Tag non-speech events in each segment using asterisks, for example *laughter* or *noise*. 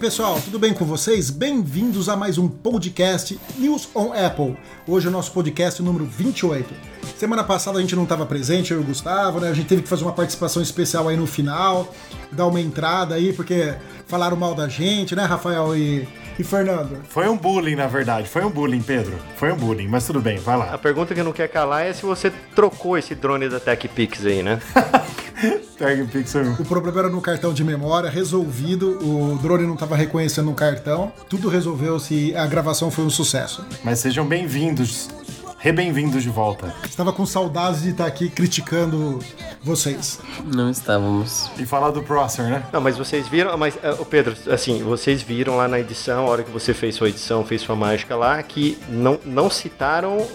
pessoal, tudo bem com vocês? Bem-vindos a mais um podcast News on Apple. Hoje é o nosso podcast número 28. Semana passada a gente não estava presente, eu e o Gustavo, né? A gente teve que fazer uma participação especial aí no final, dar uma entrada aí, porque falaram mal da gente, né, Rafael e, e Fernando? Foi um bullying, na verdade. Foi um bullying, Pedro. Foi um bullying, mas tudo bem, vai lá. A pergunta que não quer calar é se você trocou esse drone da TechPix aí, né? *laughs* Tag Pixel. O problema era no cartão de memória, resolvido. O drone não estava reconhecendo o cartão. Tudo resolveu-se a gravação foi um sucesso. Mas sejam bem-vindos. Re-bem-vindos de volta. Estava com saudades de estar aqui criticando vocês. Não estávamos. E falar do Prosser, né? Não, mas vocês viram, mas o Pedro, assim, vocês viram lá na edição, a hora que você fez sua edição, fez sua mágica lá, que não, não citaram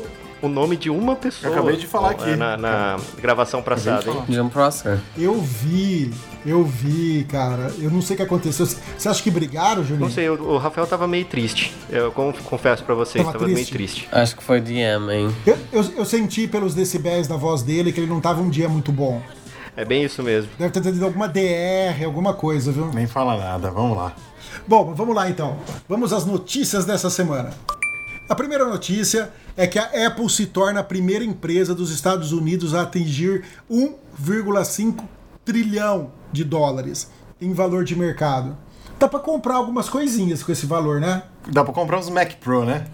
o nome de uma pessoa. Eu acabei de falar aqui. Na, na gravação passada, hein? John Prosser. Eu vi, eu vi, cara. Eu não sei o que aconteceu. Você acha que brigaram, Julinho? Não sei, o, o Rafael tava meio triste. Eu confesso pra vocês, Tava tava, meio triste? triste. Acho que foi DM, hein? Eu, eu, eu senti pelos decibéis da voz dele que ele não tava um dia muito bom. É bem isso mesmo. Deve ter tido alguma DR, alguma coisa, viu? Nem fala nada, vamos lá. Bom, vamos lá então. Vamos às notícias dessa semana. A primeira notícia é que a Apple se torna a primeira empresa dos Estados Unidos a atingir 1,5 trilhão de dólares em valor de mercado. Dá pra comprar algumas coisinhas com esse valor, né? Dá pra comprar uns Mac Pro, né?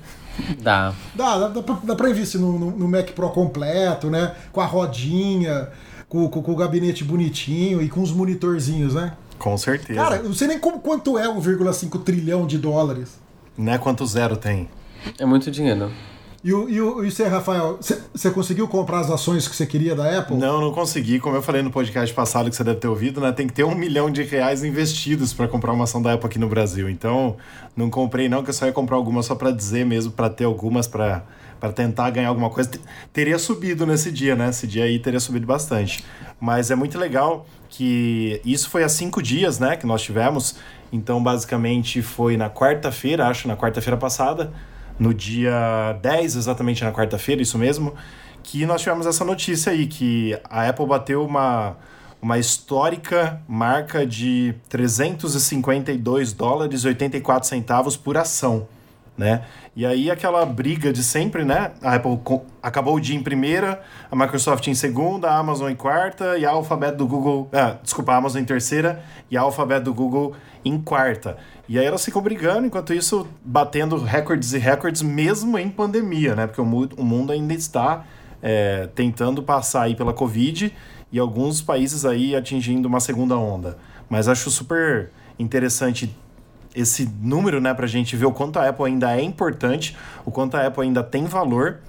Dá. Dá, dá, dá, pra, dá pra investir no, no- no Mac Pro completo, né? Com a rodinha, com, com- com o gabinete bonitinho e com os monitorzinhos, né? Com certeza. Cara, eu não sei nem como, quanto é 1,5 trilhão de dólares. Né quanto zero tem? É muito dinheiro. E, o, e, o, e você, Rafael, você- conseguiu comprar as ações que você queria da Apple? Não, não consegui. Como eu falei no podcast passado que você deve ter ouvido, né? Tem que ter um milhão de reais investidos pra comprar uma ação da Apple aqui no Brasil. Então, não comprei não, que eu só ia comprar algumas só pra dizer mesmo, pra ter algumas pra para tentar ganhar alguma coisa. Te- Teria subido nesse dia, né? Esse dia aí teria subido bastante. Mas é muito legal que isso foi há cinco dias, né? Que nós tivemos. Então, basicamente, foi na quarta-feira, acho, na quarta-feira passada, no dia 10, exatamente na quarta-feira, isso mesmo, que nós tivemos essa notícia aí, que a Apple bateu uma, uma histórica marca de 352 dólares e 84 centavos por ação, né? E aí aquela briga de sempre, né? A Apple acabou o dia em primeira, a Microsoft em segunda, a Amazon em quarta e a Alphabet do Google, ah, desculpa, a Amazon em terceira e a Alphabet do Google em quarta. E aí elas ficam brigando, enquanto isso batendo recordes e recordes mesmo em pandemia, né? Porque o mundo ainda está é, tentando passar aí pela Covid e alguns países aí atingindo uma segunda onda. Mas acho super interessante esse número, né, pra gente ver o quanto a Apple ainda é importante, o quanto a Apple ainda tem valor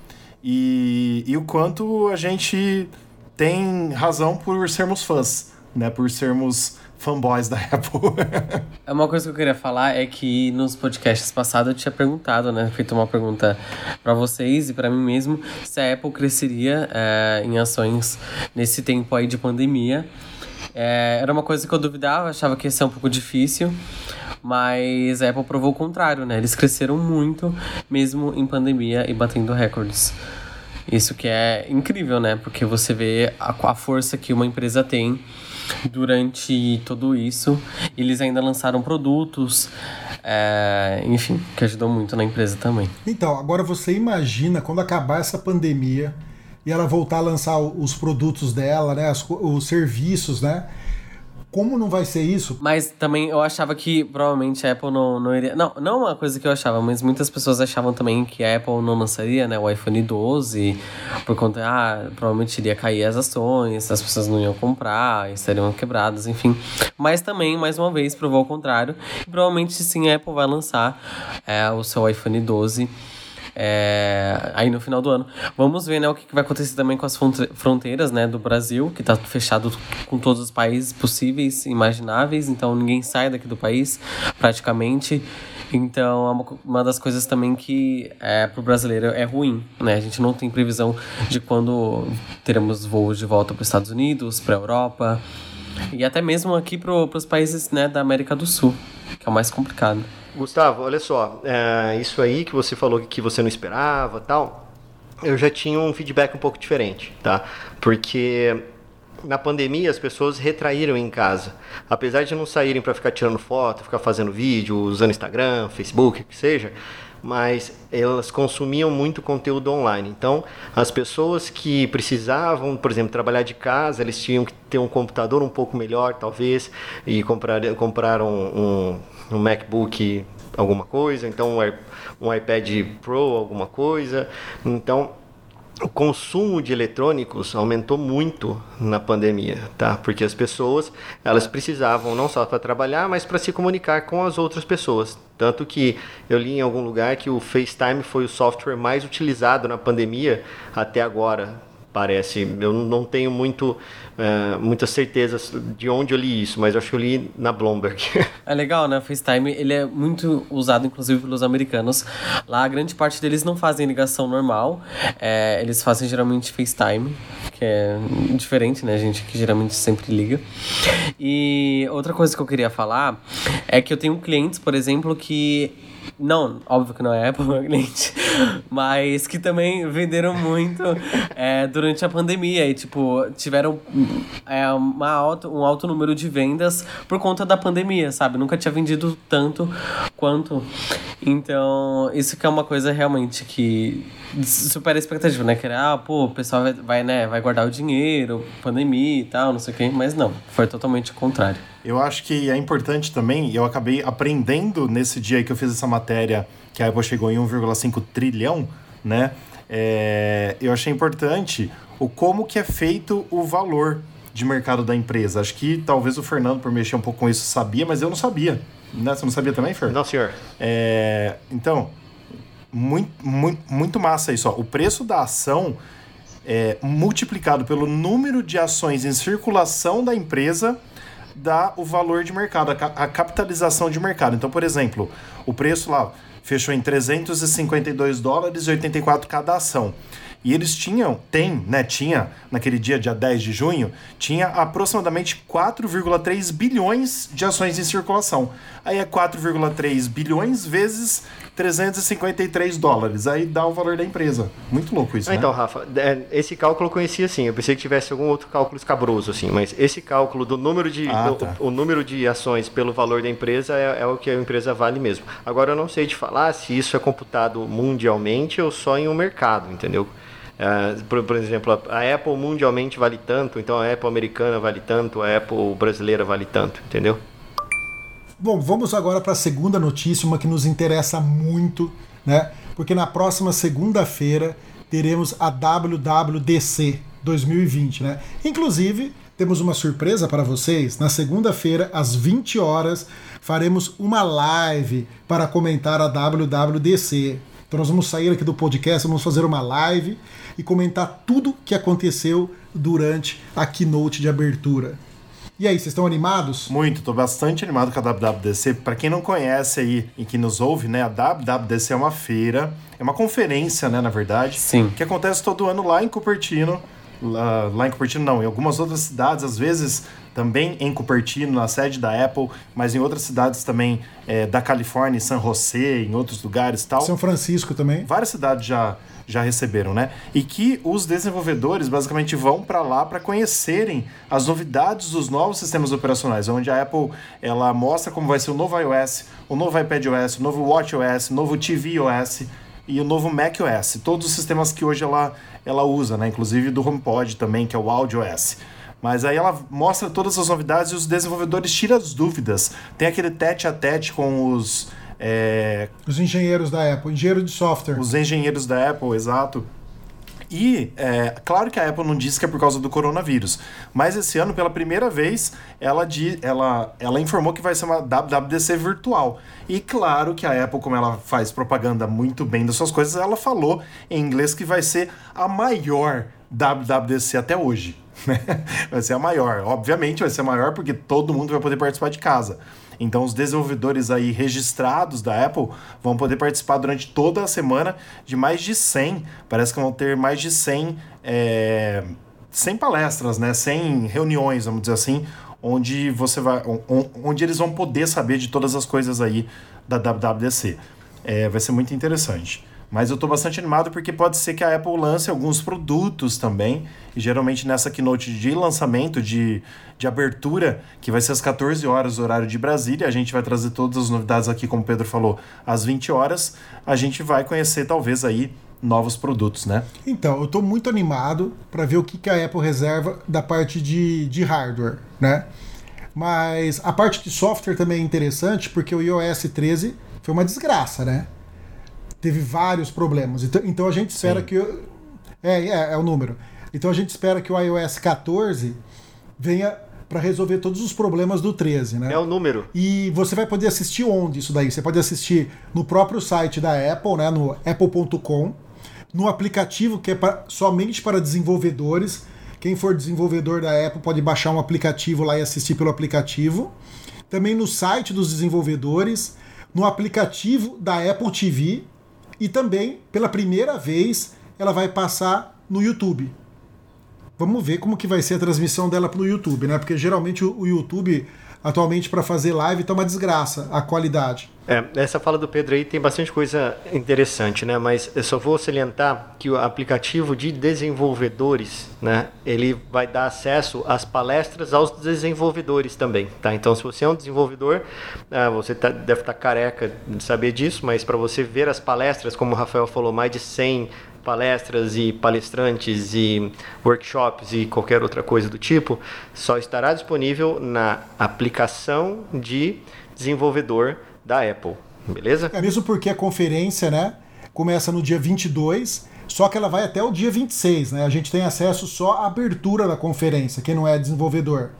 e, e o quanto a gente tem razão por sermos fãs, né, por sermos fanboys da *laughs* Apple. É uma coisa que eu queria falar é que nos podcasts passados eu tinha perguntado, né? Feito uma pergunta pra vocês e pra mim mesmo se a Apple cresceria é, em ações nesse tempo aí de pandemia. É, era uma coisa que eu duvidava, achava que ia ser um pouco difícil. Mas a Apple provou o contrário, né? Eles cresceram muito, mesmo em pandemia e batendo recordes. Isso que é incrível, né? Porque você vê a, a força que uma empresa tem durante tudo isso. Eles ainda lançaram produtos, é, enfim, que ajudou muito na empresa também. Então, agora você imagina quando acabar essa pandemia e ela voltar a lançar os produtos dela, né? co- os serviços, né? Como não vai ser isso? Mas também eu achava que provavelmente a Apple não, não iria. Não, não uma coisa que eu achava, mas muitas pessoas achavam também que a Apple não lançaria né, o iPhone 12 por conta. Ah, provavelmente iria cair as ações, as pessoas não iam comprar, estariam quebradas, enfim. Mas também, mais uma vez, provou o contrário. Provavelmente sim a Apple vai lançar é, o seu iPhone 12 é, aí no final do ano. Vamos ver né, o que vai acontecer também com as fronte- fronteiras né, do Brasil, que está fechado com todos os países possíveis imagináveis, então ninguém sai daqui do país praticamente. Então, é uma, uma das coisas também que é, para o brasileiro é ruim, né? A gente não tem previsão de quando teremos voos de volta para os Estados Unidos, para a Europa e até mesmo aqui para os países né, da América do Sul, que é o mais complicado. Gustavo, olha só, é, isso aí que você falou que você não esperava tal, eu já tinha um feedback um pouco diferente, tá? Porque na pandemia as pessoas retraíram em casa. Apesar de não saírem para ficar tirando foto, ficar fazendo vídeo, usando Instagram, Facebook, que seja, mas elas consumiam muito conteúdo online. Então, as pessoas que precisavam, por exemplo, trabalhar de casa, eles tinham que ter um computador um pouco melhor, talvez, e comprar, compraram um, um MacBook alguma coisa, então um iPad Pro alguma coisa. Então, o consumo de eletrônicos aumentou muito na pandemia, tá? Porque as pessoas, elas precisavam não só para trabalhar, mas para se comunicar com as outras pessoas. Tanto que eu li em algum lugar que o FaceTime foi o software mais utilizado na pandemia até agora, parece. Eu não tenho muito, uh, muitas certezas de onde eu li isso, mas acho que eu li na Bloomberg. *laughs* É legal, né? O FaceTime, ele é muito usado, inclusive, pelos americanos. Lá, a grande parte deles não fazem ligação normal. É, eles fazem, geralmente, FaceTime, que é diferente, né? Gente que geralmente sempre liga. E outra coisa que eu queria falar é que eu tenho clientes, por exemplo, que não, óbvio que não é Apple, *laughs* meu cliente. Mas que também venderam muito é, durante a pandemia. E, tipo, tiveram é, uma alta, um alto número de vendas por conta da pandemia, sabe? Nunca tinha vendido tanto quanto. Então, isso que é uma coisa realmente que supera a expectativa, né? Que era, ah, pô, o pessoal vai, vai, né, vai guardar o dinheiro, pandemia e tal, não sei o quê. Mas não, foi totalmente o contrário. Eu acho que é importante também, eu acabei aprendendo nesse dia que eu fiz essa matéria, que a Apple chegou em 1,5 trilhão, né? É, eu achei importante o como que é feito o valor de mercado da empresa. Acho que talvez o Fernando, por mexer um pouco com isso, sabia, mas eu não sabia. Né? Você não sabia também, Fer? Não, senhor. É, então, muito, muito, muito massa isso. Ó. O preço da ação é multiplicado pelo número de ações em circulação da empresa dá o valor de mercado, a, a capitalização de mercado. Então, por exemplo, o preço lá fechou em 352 dólares e 84 cada ação. E eles tinham, tem, né, tinha, naquele dia, dia 10 de junho, tinha aproximadamente 4,3 bilhões de ações em circulação. Aí é 4,3 bilhões vezes 353 dólares. Aí dá o valor da empresa. Muito louco isso, né? Então, Rafa, é, esse cálculo eu conhecia assim. Eu pensei que tivesse algum outro cálculo escabroso, assim. Mas esse cálculo do número de, ah, do, tá. o, o, número de ações pelo valor da empresa é, é, o que a empresa vale mesmo. Agora, eu não sei te falar se isso é computado mundialmente ou só em um mercado, entendeu? É, por, por, exemplo, a Apple mundialmente vale tanto, então a Apple americana vale tanto, a Apple brasileira vale tanto, entendeu? Bom, vamos agora para a segunda notícia, uma que nos interessa muito, né? Porque na próxima segunda-feira teremos a WWDC 2020, né? Inclusive, temos uma surpresa para vocês. Na segunda-feira, às 20 horas, faremos uma live para comentar a WWDC. Então nós vamos sair aqui do podcast, vamos fazer uma live e comentar tudo que aconteceu durante a keynote de abertura. E aí, vocês estão animados? Muito, estou bastante animado com a WWDC. Para quem não conhece aí e que nos ouve, né, a WWDC é uma feira, é uma conferência, né, na verdade, Sim. que acontece todo ano lá em Cupertino. Lá, lá em Cupertino não, em algumas outras cidades, às vezes também em Cupertino, na sede da Apple, mas em outras cidades também é, da Califórnia, em San José, em outros lugares tal. São Francisco também. Várias cidades já já receberam, né? E que os desenvolvedores basicamente vão para lá para conhecerem as novidades dos novos sistemas operacionais, onde a Apple ela mostra como vai ser o novo iOS, o novo iPadOS, o novo WatchOS, o novo tvOS e o novo macOS, todos os sistemas que hoje ela ela usa, né? Inclusive do HomePod também, que é o AudioOS. Mas aí ela mostra todas as novidades e os desenvolvedores tiram as dúvidas. Tem aquele tete a tete com os é... Os engenheiros da Apple, engenheiro de software. Os engenheiros da Apple, exato. E, é, claro que a Apple não disse que é por causa do coronavírus, mas esse ano, pela primeira vez, ela, di, ela, ela informou que vai ser uma WWDC virtual. E claro que a Apple, como ela faz propaganda muito bem das suas coisas, ela falou em inglês que vai ser a maior WWDC até hoje. *laughs* Vai ser a maior. Obviamente vai ser a maior porque todo mundo vai poder participar de casa. Então, os desenvolvedores aí registrados da Apple vão poder participar durante toda a semana de mais de 100. Parece que vão ter mais de 100, é, 100 palestras, né? 100 reuniões, vamos dizer assim, onde você vai, onde eles vão poder saber de todas as coisas aí da WWDC. É, vai ser muito interessante. Mas eu tô bastante animado porque pode ser que a Apple lance alguns produtos também. E geralmente nessa keynote de lançamento, de, de abertura, que vai ser às 14 horas, horário de Brasília, a gente vai trazer todas as novidades aqui, como o Pedro falou, às 20 horas. A gente vai conhecer talvez aí novos produtos, né? Então, eu estou muito animado para ver o que, que a Apple reserva da parte de, de hardware, né? Mas a parte de software também é interessante porque o iOS 13 foi uma desgraça, né? Teve vários problemas. Então, então a gente espera Sim. que. É, é, é o número. Então a gente espera que o iOS 14 venha para resolver todos os problemas do 13, né? É o número. E você vai poder assistir onde isso daí? Você pode assistir no próprio site da Apple, né, no apple.com, no aplicativo que é pra- somente para desenvolvedores. Quem for desenvolvedor da Apple pode baixar um aplicativo lá e assistir pelo aplicativo. Também no site dos desenvolvedores, no aplicativo da Apple TV e também, pela primeira vez, ela vai passar no YouTube. Vamos ver como que vai ser a transmissão dela pro YouTube, né? Porque geralmente o o YouTube atualmente para fazer live tá uma desgraça a qualidade. É, essa fala do Pedro aí tem bastante coisa interessante, né? Mas eu só vou salientar que o aplicativo de desenvolvedores, né? Ele vai dar acesso às palestras aos desenvolvedores também, tá? Então, se você é um desenvolvedor, ah, você tá- deve estar careca de saber disso, mas para você ver as palestras, como o Rafael falou, mais de 100 palestras e palestrantes e workshops e qualquer outra coisa do tipo, só estará disponível na aplicação de desenvolvedor da Apple, beleza? É mesmo porque a conferência, né, começa no dia 22, só que ela vai até o dia 26, né? A gente tem acesso só à abertura da conferência, quem não é desenvolvedor.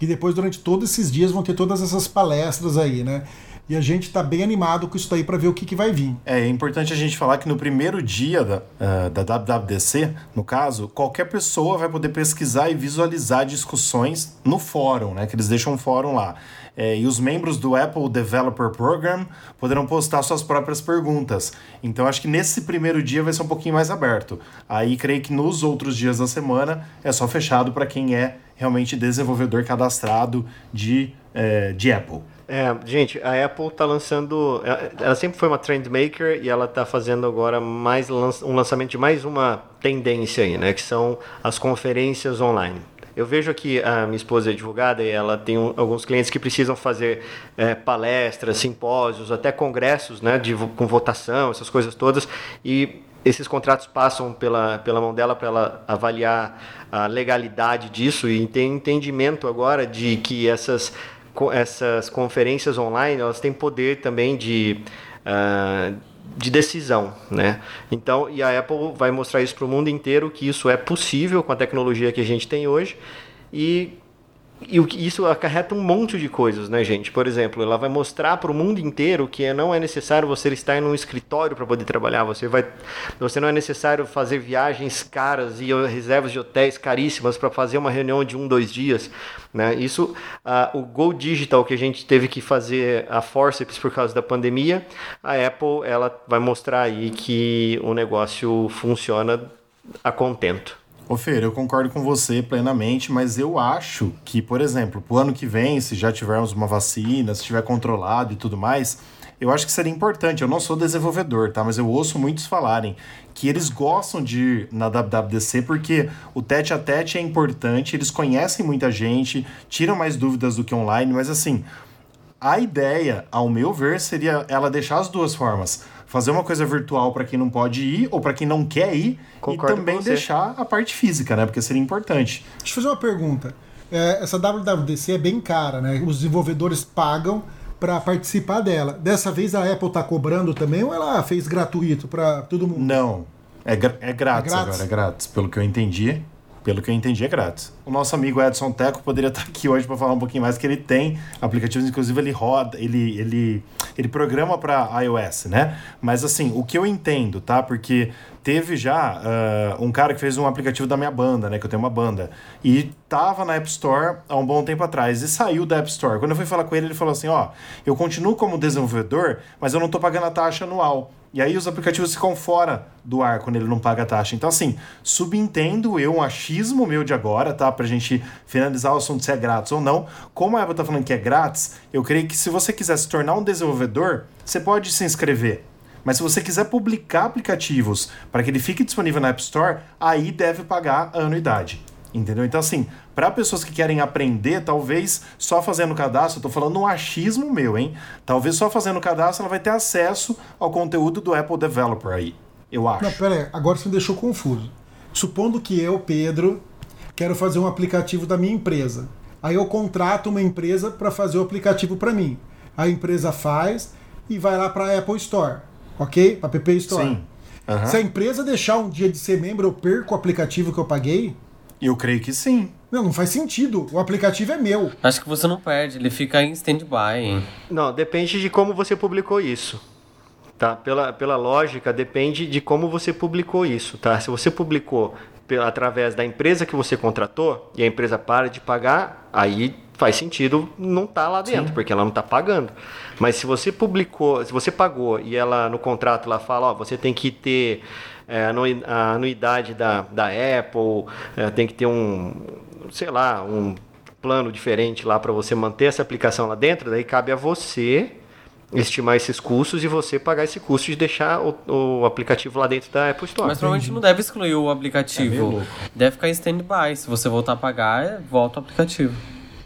E depois, durante todos esses dias, vão ter todas essas palestras aí, né? E a gente tá bem animado com isso daí para ver o que, que vai vir. É, é importante a gente falar que no primeiro dia da, ah, da WWDC, no caso, qualquer pessoa vai poder pesquisar e visualizar discussões no fórum, né? Que eles deixam um fórum lá. É, e os membros do Apple Developer Program poderão postar suas próprias perguntas. Então acho que nesse primeiro dia vai ser um pouquinho mais aberto. Aí creio que nos outros dias da semana é só fechado para quem é realmente desenvolvedor cadastrado de, eh, de Apple. É, gente, a Apple tá lançando. ela- Ela sempre foi uma trend maker e ela tá fazendo agora mais um lançamento de mais uma tendência aí, né? Que são as conferências online. Eu vejo aqui a minha esposa é advogada e ela tem um- alguns clientes que precisam fazer é, palestras, simpósios, até congressos, né? De, com votação, essas coisas todas. E esses contratos passam pela, pela mão dela para ela avaliar a legalidade disso e tem entendimento agora de que essas essas conferências online elas têm poder também de ah, de decisão, né? Então, e a Apple vai mostrar isso para o mundo inteiro que isso é possível com a tecnologia que a gente tem hoje e e isso acarreta um monte de coisas, né, gente? Por exemplo, ela vai mostrar para o mundo inteiro que não é necessário você estar em um escritório para poder trabalhar. Você vai, você não é necessário fazer viagens caras e reservas de hotéis caríssimas para fazer uma reunião de um, dois dias, né? Isso, ah, o Go Digital que a gente teve que fazer a forceps por causa da pandemia, a Apple ela vai mostrar aí que o negócio funciona a contento. Ô Fer, eu concordo com você plenamente, mas eu acho que, por exemplo, pro ano que vem, se já tivermos uma vacina, se estiver controlado e tudo mais, eu acho que seria importante. Eu não sou desenvolvedor, tá? Mas eu ouço muitos falarem que eles gostam de ir na WWDC porque o tete a tete é importante, eles conhecem muita gente, tiram mais dúvidas do que online, mas assim, a ideia, ao meu ver, seria ela deixar as duas formas. Fazer uma coisa virtual para quem não pode ir ou para quem não quer ir Concordo e também deixar a parte física, né? Porque seria importante. Deixa eu fazer uma pergunta. É, essa WWDC é bem cara, né? Os desenvolvedores pagam para participar dela. Dessa vez a Apple tá cobrando também ou ela fez gratuito para todo mundo? Não. É, gra- é grátis, É grátis? agora, é grátis. Pelo que eu entendi. Pelo que eu entendi, é grátis. O nosso amigo Edson Teco poderia estar aqui hoje para falar um pouquinho mais, que ele tem aplicativos, inclusive ele roda, ele, ele, ele programa para iOS, né? Mas assim, o que eu entendo, tá? Porque teve já ah, um cara que fez um aplicativo da minha banda, né? Que eu tenho uma banda. E tava na App Store há um bom tempo atrás e saiu da App Store. Quando eu fui falar com ele, ele falou assim: ó, eu continuo como desenvolvedor, mas eu não tô pagando a taxa anual. E aí os aplicativos ficam fora do ar quando ele não paga a taxa. Então, assim, subentendo eu um achismo meu de agora, tá? Pra gente finalizar o assunto se é grátis ou não. Como a Eva tá falando que é grátis, eu creio que se você quiser se tornar um desenvolvedor, você pode se inscrever. Mas se você quiser publicar aplicativos para que ele fique disponível na App Store, aí deve pagar a anuidade. Entendeu? Então, assim, para pessoas que querem aprender, talvez só fazendo cadastro, eu tô falando um achismo meu, hein? Talvez só fazendo cadastro ela vai ter acesso ao conteúdo do Apple Developer aí. Eu acho. Não, pera aí, agora você me deixou confuso. Supondo que eu, Pedro, quero fazer um aplicativo da minha empresa. Aí eu contrato uma empresa para fazer o aplicativo para mim. A empresa faz e vai lá para a Apple Store, ok? Para App Store. Sim. Aham. Se a empresa deixar um dia de ser membro, eu perco o aplicativo que eu paguei? Eu creio que sim. Não, não faz sentido. O aplicativo é meu. Acho que você não perde, ele fica em stand-by. Não, depende de como você publicou isso. Tá? Pela, pela lógica, depende de como você publicou isso. Tá? Se você publicou pela, através da empresa que você contratou e a empresa para de pagar, aí faz sentido não tá lá dentro, porque ela não está pagando. Mas se você publicou, se você pagou e ela no contrato lá fala, ó, você tem que ter é, a anuidade da, da Apple, é, tem que ter um, sei lá, um plano diferente lá para você manter essa aplicação lá dentro, daí cabe a você estimar esses custos e você pagar esse custo de deixar o, o aplicativo lá dentro da Apple Store. Mas provavelmente não deve excluir o É aplicativo. louco. deve ficar em stand-by. Se você voltar a pagar, é- volta o aplicativo.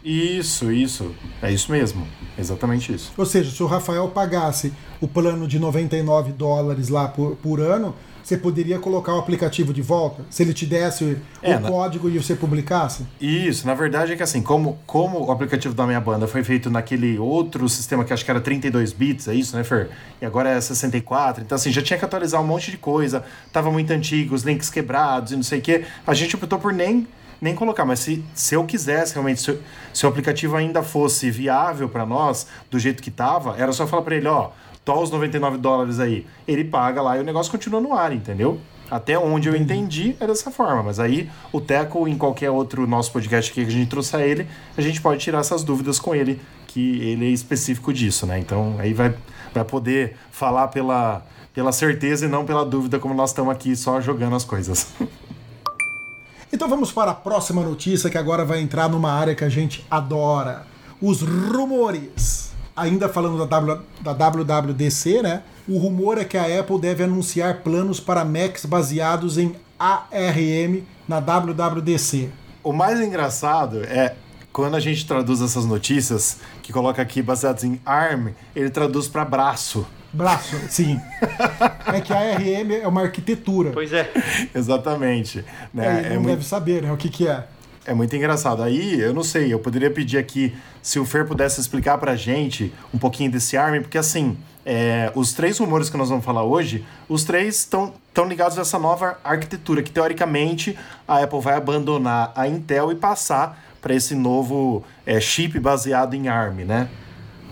Isso, isso. É isso mesmo. Exatamente isso. Ou seja, se o Rafael pagasse o plano de 99 dólares lá por, por ano, você poderia colocar o aplicativo de volta? Se ele te desse É, o na- código e você publicasse? Isso, na verdade é que assim, como, como o aplicativo da minha banda foi feito naquele outro sistema que acho que era 32 bits, é isso, né, Fer? E agora é 64, então assim, já tinha que atualizar um monte de coisa, tava muito antigo, os links quebrados e não sei o quê. A gente optou por nem, nem colocar, mas se, se eu quisesse realmente, se, o- se o aplicativo ainda fosse viável para nós, do jeito que tava, era só falar para ele, ó, tó os 99 dólares aí. Ele paga lá e o negócio continua no ar, entendeu? Até onde eu entendi é dessa forma, mas aí o Teco, em qualquer outro nosso podcast aqui que a gente trouxer ele, a gente pode tirar essas dúvidas com ele, que ele é específico disso, né? Então aí vai, vai poder falar pela, pela certeza e não pela dúvida, como nós estamos aqui só jogando as coisas. *laughs* Então vamos para a próxima notícia que agora vai entrar numa área que a gente adora: os rumores. Ainda falando da, w, da WWDC, né? O rumor é que a Apple deve anunciar planos para Macs baseados em ARM na WWDC. O mais engraçado é quando a gente traduz essas notícias, que coloca aqui baseados em ARM, ele traduz para braço. Braço, sim. é que a ARM é uma arquitetura. Pois é. Exatamente. É, Né? ele É, não muito, deve saber, né? O que, que é. é muito engraçado. Aí, eu não sei, eu poderia pedir aqui se o Fer pudesse explicar pra gente um pouquinho desse ARM, porque assim, é, os três rumores que nós vamos falar hoje, os três estão estão ligados a essa nova arquitetura, que teoricamente a Apple vai abandonar a Intel e passar para esse novo é, chip baseado em ARM, né?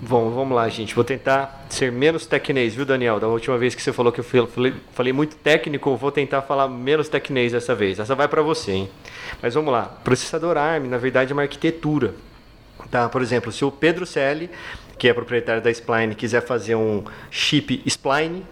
Bom, vamos lá, gente. Vou tentar ser menos tecnês, viu, Daniel? Da última vez que você falou que eu falei, falei muito técnico, vou tentar falar menos tecnês dessa vez. Essa vai para você, hein? Mas vamos lá. Processador ARM, na verdade, é uma arquitetura. Tá? Por exemplo, se o Pedro Celli, que é proprietário da Spline, quiser fazer um chip Spline,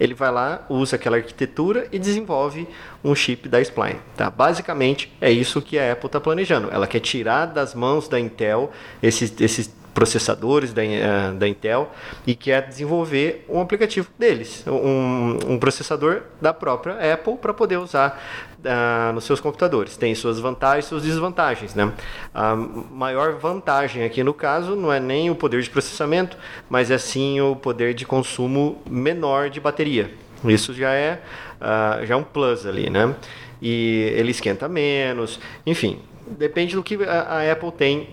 ele vai lá, usa aquela arquitetura e desenvolve um chip da Spline. Tá? Basicamente, é isso que a Apple está planejando. Ela quer tirar das mãos da Intel esses, esses processadores da, eh, da Intel e quer desenvolver um aplicativo deles, um, um processador da própria Apple para poder usar ah, nos seus computadores. Tem suas vantagens e suas desvantagens. Né? A maior vantagem aqui no caso não é nem o poder de processamento, mas é sim o poder de consumo menor de bateria. Isso já é, ah, já é um plus ali, né? E ele esquenta menos, enfim, depende do que a Apple tem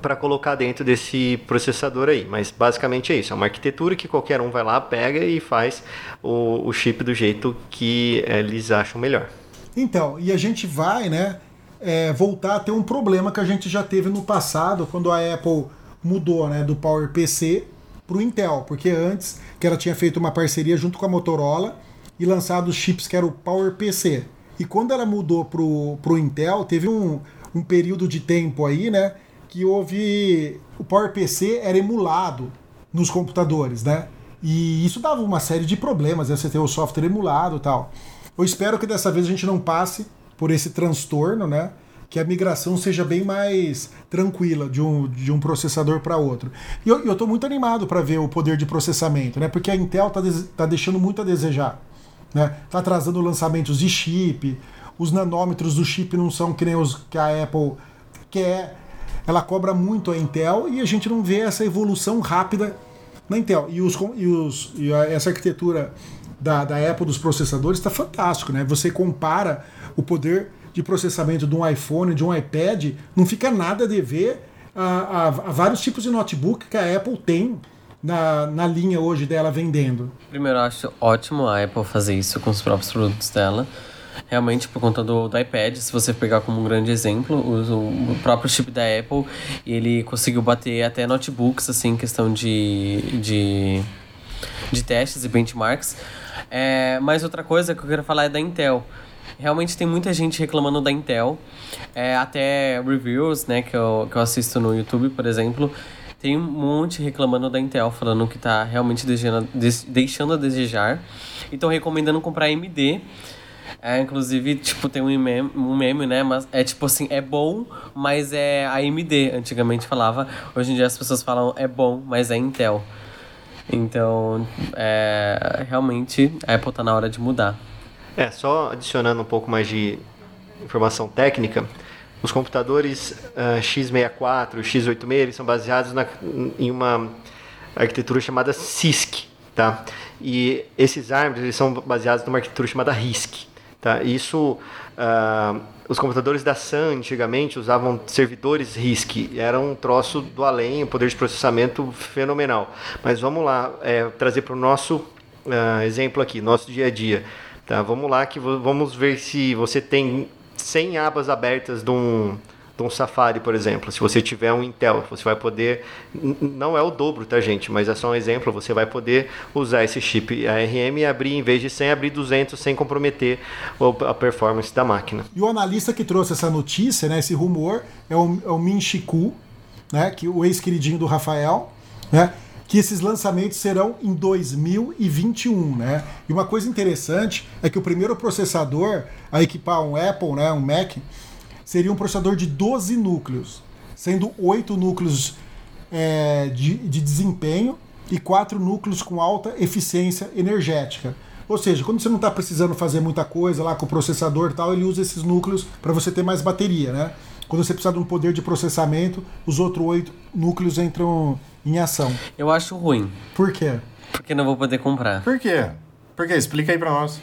para colocar dentro desse processador aí. Mas basicamente é isso. É uma arquitetura que qualquer um vai lá, pega e faz o, o chip do jeito que eh, eles acham melhor. Então, e a gente vai, né, é, voltar a ter um problema que a gente já teve no passado, quando a Apple mudou, né, do PowerPC para o Intel, porque antes que ela tinha feito uma parceria junto com a Motorola e lançado os chips que era o PowerPC. E quando ela mudou para o Intel, teve um, um período de tempo aí, né, que houve o PowerPC era emulado nos computadores, né? E isso dava uma série de problemas, né? você ter o software emulado e tal. Eu espero que dessa vez a gente não passe por esse transtorno, né? que a migração seja bem mais tranquila de um, de um processador para outro. E eu, estou muito animado para ver o poder de processamento, né? Porque a Intel está tá deixando muito a desejar. Né? Tá atrasando lançamentos de chip, os nanômetros do chip não são que nem os que a Apple quer. Ela cobra muito a Intel e a gente não vê essa evolução rápida na Intel. E, os, e, os, e essa arquitetura da, da Apple dos processadores está fantástico, né? Você compara o poder de processamento de um iPhone, de um iPad, não fica nada a dever a, a, a vários tipos de notebook que a Apple tem na, na linha hoje dela vendendo. Primeiro, eu acho ótimo a Apple fazer isso com os próprios produtos dela. Realmente, por conta do, do iPad, se você pegar como um grande exemplo, o, o próprio chip da Apple, ele conseguiu bater até notebooks, assim, questão de, de, de testes e benchmarks. É, mas outra coisa que eu quero falar é da Intel. Realmente tem muita gente reclamando da Intel. É, até reviews, né, que eu, que eu assisto no YouTube, por exemplo, tem um monte reclamando da Intel, falando que tá realmente deixando, deixando a desejar. E recomendando comprar AMD. É, inclusive, tipo, tem um meme, um meme, né? Mas é tipo assim, é bom, mas é AMD. Antigamente falava. Hoje em dia as pessoas falam é bom, mas é Intel. Então, é, realmente, a Apple tá na hora de mudar. É, só adicionando um pouco mais de informação técnica, os computadores uh, x64, x86, eles são baseados na, em uma arquitetura chamada CISC, tá? E esses ARMs eles são baseados numa arquitetura chamada RISC, tá? Isso, uh, os computadores da Sun antigamente usavam servidores RISC, era um troço do além, um poder de processamento fenomenal. Mas vamos lá, é, trazer para o nosso uh, exemplo aqui, nosso dia a dia. Tá, vamos lá que vamos ver se você tem 100 abas abertas de um, um Safari, por exemplo. Se você tiver um Intel, você vai poder. Não é o dobro, tá, gente? Mas é só um exemplo. Você vai poder usar esse chip ARM e abrir, em vez de 100, abrir 200 sem comprometer a performance da máquina. E o analista que trouxe essa notícia, né, esse rumor, é o, é o Min Chiku, né, que, o ex-queridinho do Rafael, né? que esses lançamentos serão em 2021, né? E uma coisa interessante é que o primeiro processador a equipar um Apple, né, um Mac, seria um processador de 12 núcleos, sendo 8 núcleos é, de, de desempenho e 4 núcleos com alta eficiência energética. Ou seja, quando você não está precisando fazer muita coisa lá com o processador e tal, ele usa esses núcleos para você ter mais bateria, né? Quando você precisa de um poder de processamento, os outros oito núcleos entram em ação. Eu acho ruim. Por quê? Porque não vou poder comprar. Por quê? Por quê? Explica aí pra nós.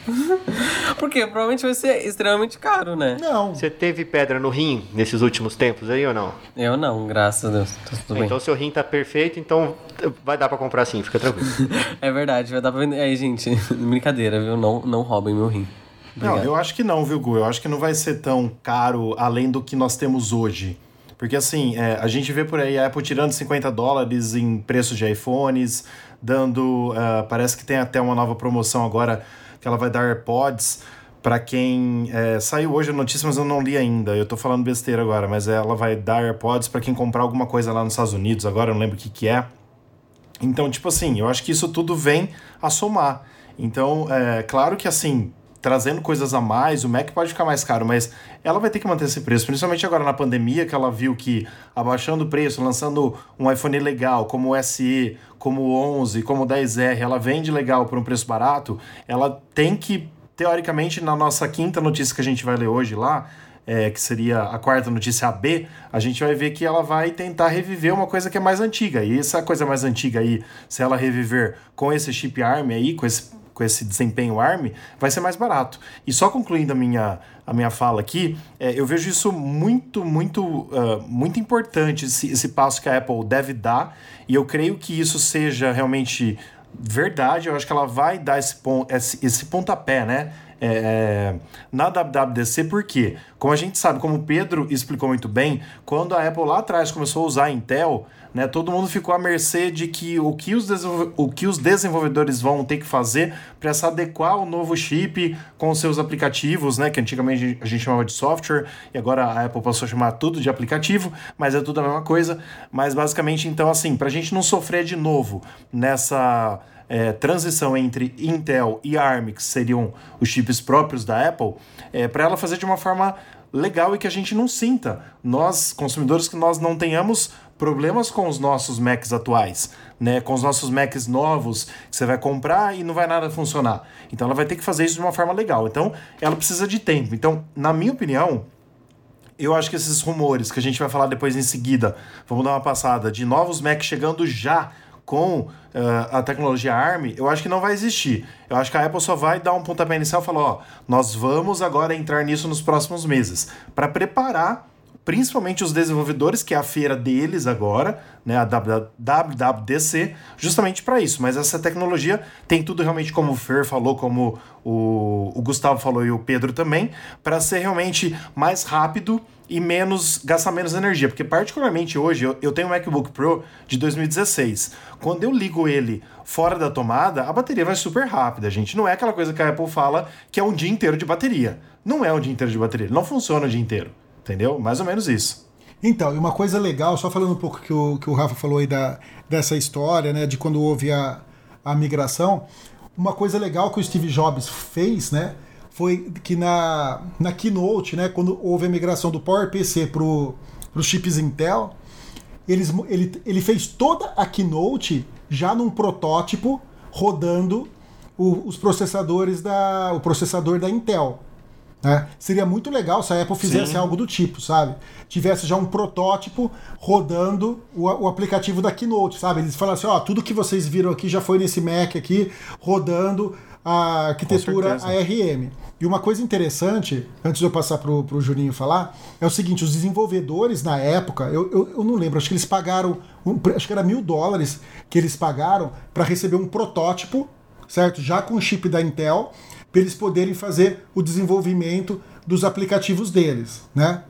*laughs* Porque provavelmente vai ser extremamente caro, né? Não. Você teve pedra no rim nesses últimos tempos aí ou não? Eu não, graças a Deus. Tá tudo bem. Então seu rim tá perfeito, então vai dar pra comprar sim, fica tranquilo. *laughs* é verdade, vai dar pra vender. Aí, gente, *laughs* brincadeira, viu? Não, não roubem meu rim. Obrigado. Não, eu acho que não, viu, Gu? Eu acho que não vai ser tão caro além do que nós temos hoje. Porque assim, é, a gente vê por aí a Apple tirando 50 dólares em preço de iPhones, dando. Uh, parece que tem até uma nova promoção agora que ela vai dar AirPods para quem. É, saiu hoje a notícia, mas eu não li ainda. Eu tô falando besteira agora, mas ela vai dar AirPods para quem comprar alguma coisa lá nos Estados Unidos, agora eu não lembro o que, que é. Então, tipo assim, eu acho que isso tudo vem a somar. Então, é claro que assim, trazendo coisas a mais, o Mac pode ficar mais caro, mas ela vai ter que manter esse preço, principalmente agora na pandemia, que ela viu que abaixando o preço, lançando um iPhone legal, como o SE, como o 11, como o 10R, ela vende legal por um preço barato, ela tem que, teoricamente, na nossa quinta notícia que a gente vai ler hoje lá, é, que seria a quarta notícia AB, a gente vai ver que ela vai tentar reviver uma coisa que é mais antiga. E essa coisa mais antiga aí, se ela reviver com esse chip ARM aí, com esse com esse desempenho ARM, vai ser mais barato. E só concluindo a minha, a minha fala aqui, é, eu vejo isso muito, muito, uh, muito importante, esse, esse passo que a Apple deve dar, e eu creio que isso seja realmente verdade, eu acho que ela vai dar esse, pon esse, esse pontapé, né? É, na WWDC, porque, como a gente sabe, como o Pedro explicou muito bem, quando a Apple lá atrás começou a usar a Intel, né? Todo mundo ficou à mercê de que o que os, o que os desenvolvedores vão ter que fazer para se adequar ao novo chip com os seus aplicativos, né? Que antigamente a gente chamava de software e agora a Apple passou a chamar tudo de aplicativo, mas é tudo a mesma coisa. Mas basicamente, então, assim, para a gente não sofrer de novo nessa é, transição entre Intel e ARM, que seriam os chips próprios da Apple, é, para ela fazer de uma forma legal e que a gente não sinta. Nós, consumidores, que nós não tenhamos problemas com os nossos Macs atuais, né? Com os nossos Macs novos que você vai comprar e não vai nada funcionar. Então ela vai ter que fazer isso de uma forma legal. Então ela precisa de tempo. Então, na minha opinião, eu acho que esses rumores que a gente vai falar depois em seguida, vamos dar uma passada, de novos Macs chegando já com uh, a tecnologia ARM, eu acho que não vai existir. Eu acho que a Apple só vai dar um pontapé inicial e falar: ó, nós vamos agora entrar nisso nos próximos meses, para preparar principalmente os desenvolvedores, que é a feira deles agora, né, a WWDC, justamente para isso. Mas essa tecnologia tem tudo realmente, como o Fer falou, como o, o Gustavo falou e o Pedro também, para ser realmente mais rápido e menos gastar menos energia. Porque, particularmente hoje, eu, eu tenho um MacBook Pro de 2016. Quando eu ligo ele fora da tomada, a bateria vai super rápida, gente. Não é aquela coisa que a Apple fala que é um dia inteiro de bateria. Não é um dia inteiro de bateria. Não funciona o dia inteiro. Entendeu? Mais ou menos isso. Então, e uma coisa legal, só falando um pouco que o, que o Rafa falou aí da, dessa história, né, de quando houve a, a migração, uma coisa legal que o Steve Jobs fez, né, foi que na, na Keynote, né, quando houve a migração do PowerPC para os chips Intel, eles, ele, ele fez toda a Keynote já num protótipo rodando o, os processadores da, o processador da Intel. Né? Seria muito legal se a Apple fizesse Sim. algo do tipo, sabe? Tivesse já um protótipo rodando o, o aplicativo da Keynote, sabe? Eles falassem, ó, tudo que vocês viram aqui já foi nesse Mac aqui, rodando a arquitetura ARM. E uma coisa interessante, antes de eu passar pro, pro Juninho falar, é o seguinte, os desenvolvedores na época, eu, eu, eu não lembro, acho que eles pagaram, um, acho que era mil dólares que eles pagaram para receber um protótipo, certo? Já com o chip da Intel, para eles poderem fazer o desenvolvimento dos aplicativos deles, né?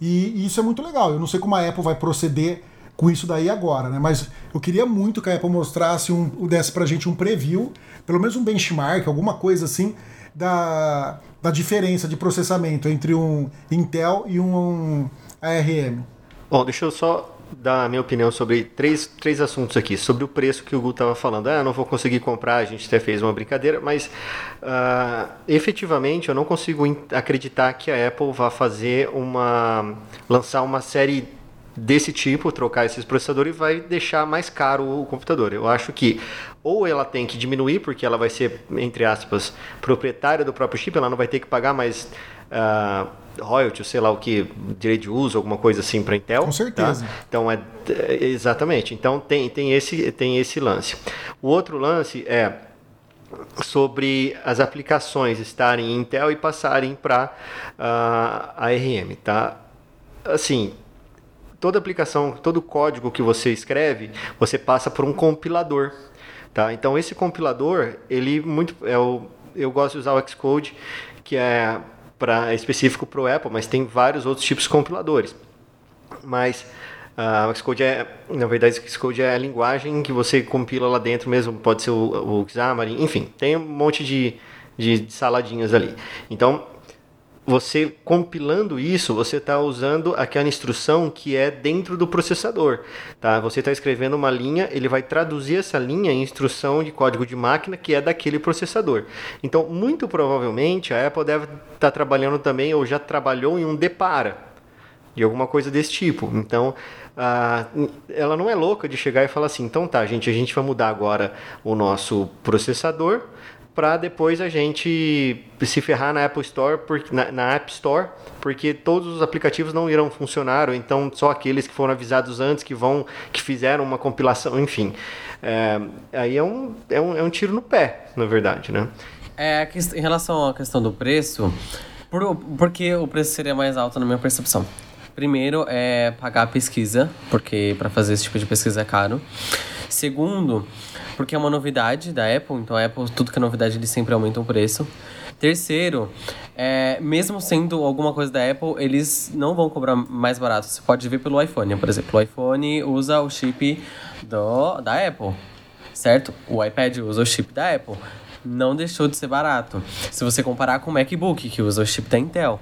E, e, isso é muito legal. Eu não sei como a Apple vai proceder com isso daí agora, né? Mas eu queria muito que a Apple mostrasse um, desse pra gente um preview, pelo menos um benchmark, alguma coisa assim, da, da diferença de processamento entre um Intel e um ARM. Bom, deixa eu só dar a minha opinião sobre três, três assuntos aqui. Sobre o preço que o Gu estava falando. Ah, não vou conseguir comprar, a gente até fez uma brincadeira, mas uh, efetivamente eu não consigo acreditar que a Apple vá fazer uma. lançar uma série desse tipo, trocar esses processadores vai deixar mais caro o computador. Eu acho que ou ela tem que diminuir, porque ela vai ser, entre aspas, proprietária do próprio chip, ela não vai ter que pagar mais. Uh, royalty, sei lá o que, direito de uso, alguma coisa assim para Intel. Com certeza. Tá? Então é, é exatamente. Então tem, tem esse tem esse lance. O outro lance é sobre as aplicações estarem em Intel e passarem para uh, ARM, tá? Assim, toda aplicação, todo código que você escreve, você passa por um compilador, tá? Então esse compilador, ele muito é o eu gosto de usar o Xcode, que é para específico para o Apple, mas tem vários outros tipos de compiladores. Mas uh, Xcode é, na verdade, Xcode é a linguagem que você compila lá dentro mesmo, pode ser o, o Xamarin, enfim, tem um monte de, de saladinhas ali. Então, você compilando isso, você está usando aquela instrução que é dentro do processador. Tá? Você está escrevendo uma linha, ele vai traduzir essa linha em instrução de código de máquina que é daquele processador. Então, muito provavelmente, a Apple deve estar tá trabalhando também, ou já trabalhou em um depara, de alguma coisa desse tipo. Então, ela não é louca de chegar e falar assim, então tá, gente, a gente vai mudar agora o nosso processador, para depois a gente se ferrar na Apple Store, porque, na, na, App Store, porque todos os aplicativos não irão funcionar, ou então só aqueles que foram avisados antes, que vão, que fizeram uma compilação, enfim. É, aí é um, é, um, é um tiro no pé, na verdade, né? É, em relação à questão do preço, por, porque o preço seria mais alto na minha percepção? Primeiro é pagar a pesquisa, porque para fazer esse tipo de pesquisa é caro. Segundo, porque é uma novidade da Apple, então a Apple, tudo que é novidade, eles sempre aumentam o preço. Terceiro, é, mesmo sendo alguma coisa da Apple, eles não vão cobrar mais barato. Você pode ver pelo iPhone, por exemplo. O iPhone usa o chip do, da Apple, certo? O iPad usa o chip da Apple. Não deixou de ser barato. Se você comparar com o MacBook, que usa o chip da Intel.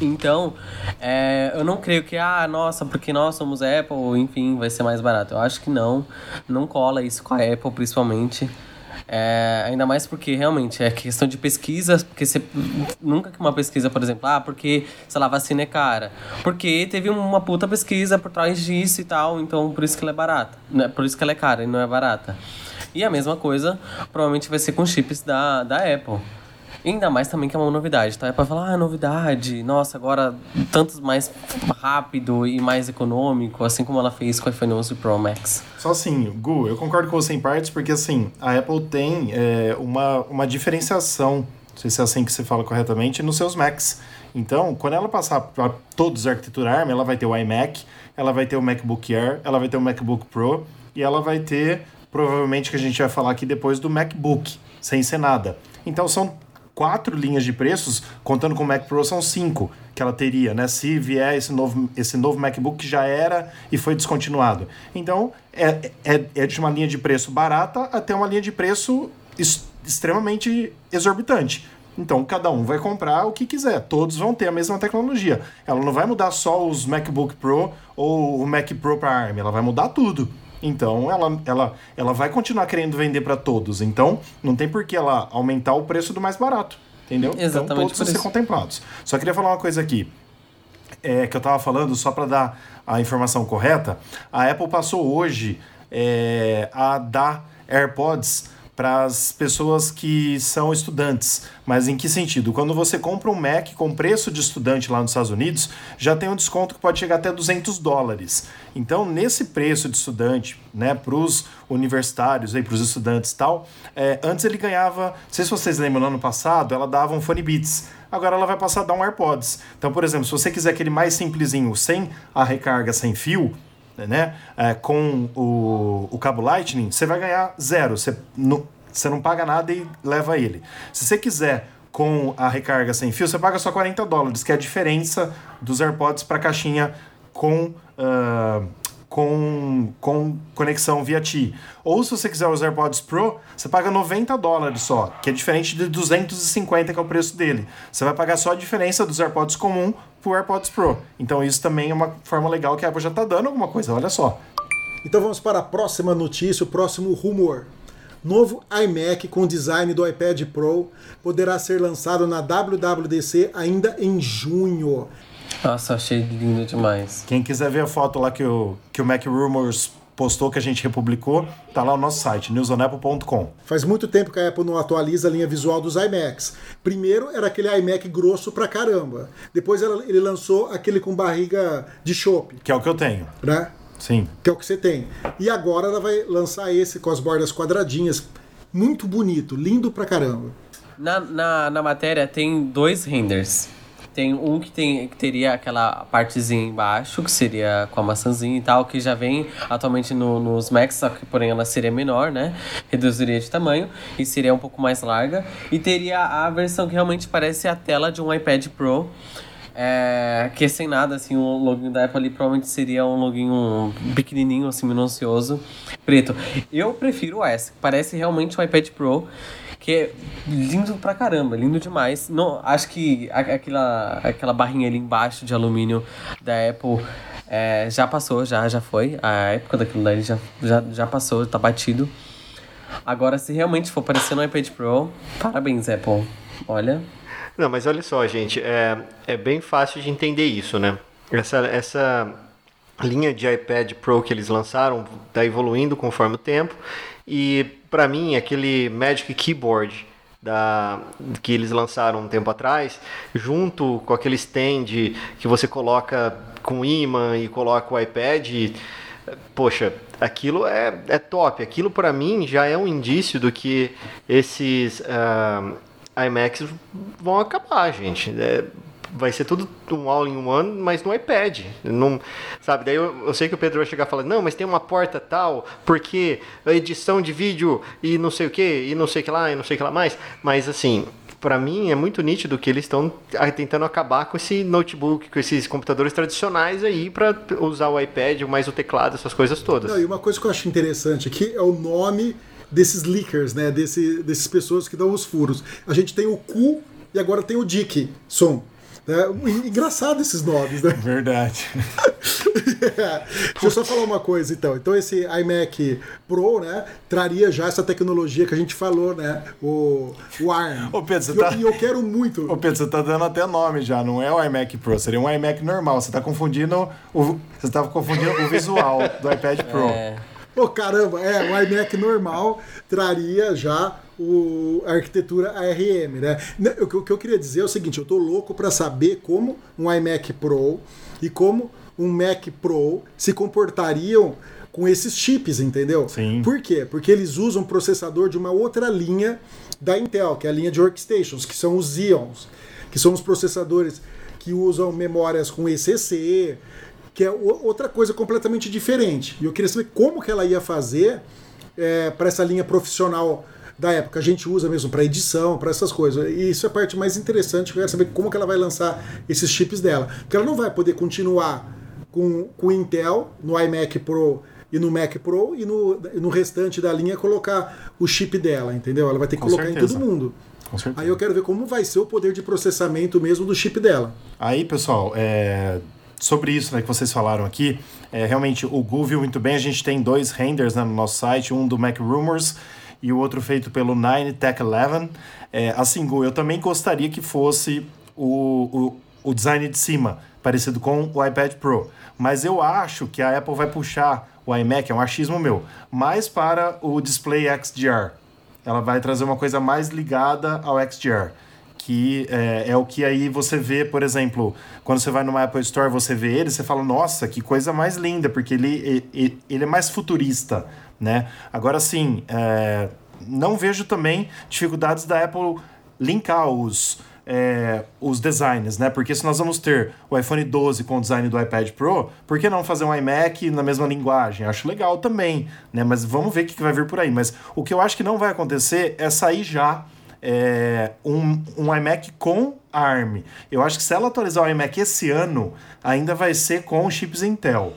Então, é, eu não creio que, ah, nossa, porque nós somos Apple, enfim, vai ser mais barato. Eu acho que não. Não cola isso com a Apple, principalmente. É, ainda mais porque realmente é questão de pesquisa, porque você nunca que uma pesquisa, por exemplo, ah, porque, sei lá, vacina é cara. Porque teve uma puta pesquisa por trás disso e tal, então por isso que ela é barata. Né? Por isso que ela é cara e não é barata. E a mesma coisa provavelmente vai ser com chips da, da Apple. Ainda mais também que é uma novidade, tá? É pra falar, ah, novidade, nossa, agora tanto mais rápido e mais econômico, assim como ela fez com o iPhone 11 Pro Max. Só assim, Gu, eu concordo com você em partes, porque assim, a Apple tem é, uma, uma diferenciação, não sei se é assim que você fala corretamente, nos seus Macs. Então, quando ela passar para todos a arquitetura ARM, ela vai ter o iMac, ela vai ter o MacBook Air, ela vai ter o MacBook Pro e ela vai ter, provavelmente, que a gente vai falar aqui depois, do MacBook, sem ser nada. Então, são quatro linhas de preços, contando com o Mac Pro, são cinco que ela teria, né? Se vier esse novo, esse novo MacBook que já era e foi descontinuado. Então, é, é, é de uma linha de preço barata até uma linha de preço extremamente exorbitante. Então, cada um vai comprar o que quiser. Todos vão ter a mesma tecnologia. Ela não vai mudar só os MacBook Pro ou o Mac Pro para ARM. Ela vai mudar tudo. Então ela, ela, ela vai continuar querendo vender para todos. Então não tem por que ela aumentar o preço do mais barato. Entendeu? Exatamente então todos vão ser contemplados. Só queria falar uma coisa aqui. É, que eu estava falando, só para dar a informação correta, a Apple passou hoje é, a dar AirPods para as pessoas que são estudantes. Mas em que sentido? Quando você compra um Mac com preço de estudante lá nos Estados Unidos, já tem um desconto que pode chegar até 200 dólares. Então, nesse preço de estudante, né, para os universitários, para os estudantes e tal, é, antes ele ganhava, não sei se vocês lembram, no ano passado, ela dava um Phone Beats. Agora ela vai passar a dar um AirPods. Então, por exemplo, se você quiser aquele mais simplesinho, sem a recarga sem fio, né, é, com o, o cabo Lightning, você vai ganhar zero. Você não, você não paga nada e leva ele. Se você quiser com a recarga sem fio, você paga só 40 dólares, que é a diferença dos AirPods para a caixinha com, uh, com, com conexão via Ti. Ou se você quiser os AirPods Pro, você paga 90 dólares só, que é diferente de 250 que é o preço dele. Você vai pagar só a diferença dos AirPods comum pro AirPods Pro. Então isso também é uma forma legal que a Apple já está dando alguma coisa, olha só. Então vamos para a próxima notícia, o próximo rumor. Novo iMac com design do iPad Pro poderá ser lançado na WWDC ainda em junho. Nossa, achei lindo demais. Quem quiser ver a foto lá que o, que o Mac Rumors postou, que a gente republicou, tá lá no nosso site, newsonapple.com. Faz muito tempo que a Apple não atualiza a linha visual dos iMacs. Primeiro era aquele iMac grosso pra caramba. Depois ele lançou aquele com barriga de chope. Que é o que eu tenho. Né? Sim. Que é o que você tem. E agora ela vai lançar esse com as bordas quadradinhas. Muito bonito, lindo pra caramba. Na, na, na matéria tem dois renders. Tem um que, tem, que teria aquela partezinha embaixo, que seria com a maçãzinha e tal, que já vem atualmente no, nos Macs, só que porém ela seria menor, né? Reduziria de tamanho e seria um pouco mais larga. E teria a versão que realmente parece a tela de um iPad Pro. É, que é sem nada, assim, o login da Apple ali provavelmente seria um login pequenininho, assim, minucioso, preto. Eu prefiro que parece realmente um iPad Pro que é lindo pra caramba, lindo demais. Não, acho que aquela, aquela barrinha ali embaixo de alumínio da Apple é, já passou, já, já foi. A época daquilo daí já, já, já passou, tá batido. Agora, se realmente for parecer no iPad Pro, parabéns, Apple. Olha. Não, mas olha só, gente, é, é bem fácil de entender isso, né? Essa, essa linha de iPad Pro que eles lançaram está evoluindo conforme o tempo e para mim aquele Magic Keyboard da, que eles lançaram um tempo atrás, junto com aquele stand que você coloca com imã e coloca o iPad, poxa, aquilo é, é top. Aquilo para mim já é um indício do que esses uh, vão acabar, gente. É, vai ser tudo um all-in-one, mas no iPad. Não, sabe? Daí eu, eu, sei que o Pedro vai chegar falar, não, mas tem uma porta tal, porque edição de vídeo e não sei o que, e não sei o que lá, e não sei o que lá mais. Mas assim, para mim é muito nítido que eles estão tentando acabar com esse notebook, com esses computadores tradicionais aí para usar o iPad, mais o teclado, essas coisas todas. Não, e uma coisa que eu acho interessante aqui é o nome desses leakers, né? Desse, desses pessoas que dão os furos. A gente tem o Q e agora tem o Dick Som. Né? Engraçado esses nomes, né? Verdade. *laughs* Deixa eu só falar uma coisa, então. Então, esse iMac Pro, né, traria já essa tecnologia que a gente falou, né? O, o ARM. Ô, Pedro, você e, tá- eu, e eu quero muito. Ô Pedro, você tá dando até nome já, não é o iMac Pro, seria um iMac normal. Você tá confundindo o. Você tá confundindo o visual do iPad Pro. É. Pô, caramba, é, o iMac normal traria já o, a arquitetura ARM, né? O que, o que eu queria dizer é o seguinte, eu tô louco para saber como um iMac Pro e como um Mac Pro se comportariam com esses chips, entendeu? Sim. Por quê? Porque eles usam processador de uma outra linha da Intel, que é a linha de workstations, que são os Xeons, que são os processadores que usam memórias com ECC, que é outra coisa completamente diferente. E eu queria saber como que ela ia fazer para essa linha profissional da época. A gente usa mesmo para edição, para essas coisas. E isso é a parte mais interessante. Eu quero saber como que ela vai lançar esses chips dela. Porque ela não vai poder continuar com o Intel no iMac Pro e no Mac Pro e no, no restante da linha colocar o chip dela, entendeu? Ela vai ter que Com colocar em certeza. todo mundo. Com. Aí eu quero ver como vai ser o poder de processamento mesmo do chip dela. Aí, pessoal, é, sobre isso né, que vocês falaram aqui, é, realmente o Gu viu muito bem. A gente tem dois renders né, no nosso site, um do Mac Rumors e o outro feito pelo Nine Tech 11. É, assim, Gu, eu também gostaria que fosse o, o, o design de cima, parecido com o iPad Pro. Mas eu acho que a Apple vai puxar o iMac, é um achismo meu, mais para o Display XDR. Ela vai trazer uma coisa mais ligada ao XDR que é, é o que aí você vê, por exemplo, quando você vai numa Apple Store, você vê ele, você fala, nossa, que coisa mais linda, porque ele, ele, ele é mais futurista, né? Agora sim, é, não vejo também dificuldades da Apple linkar os, é, os designs, né? Porque se nós vamos ter o iPhone 12 com o design do iPad Pro, por que não fazer um iMac na mesma linguagem? Acho legal também, né? Mas vamos ver o que vai vir por aí. Mas o que eu acho que não vai acontecer é sair já é, um, um iMac com ARM. Eu acho que se ela atualizar o iMac esse ano, ainda vai ser com chips Intel.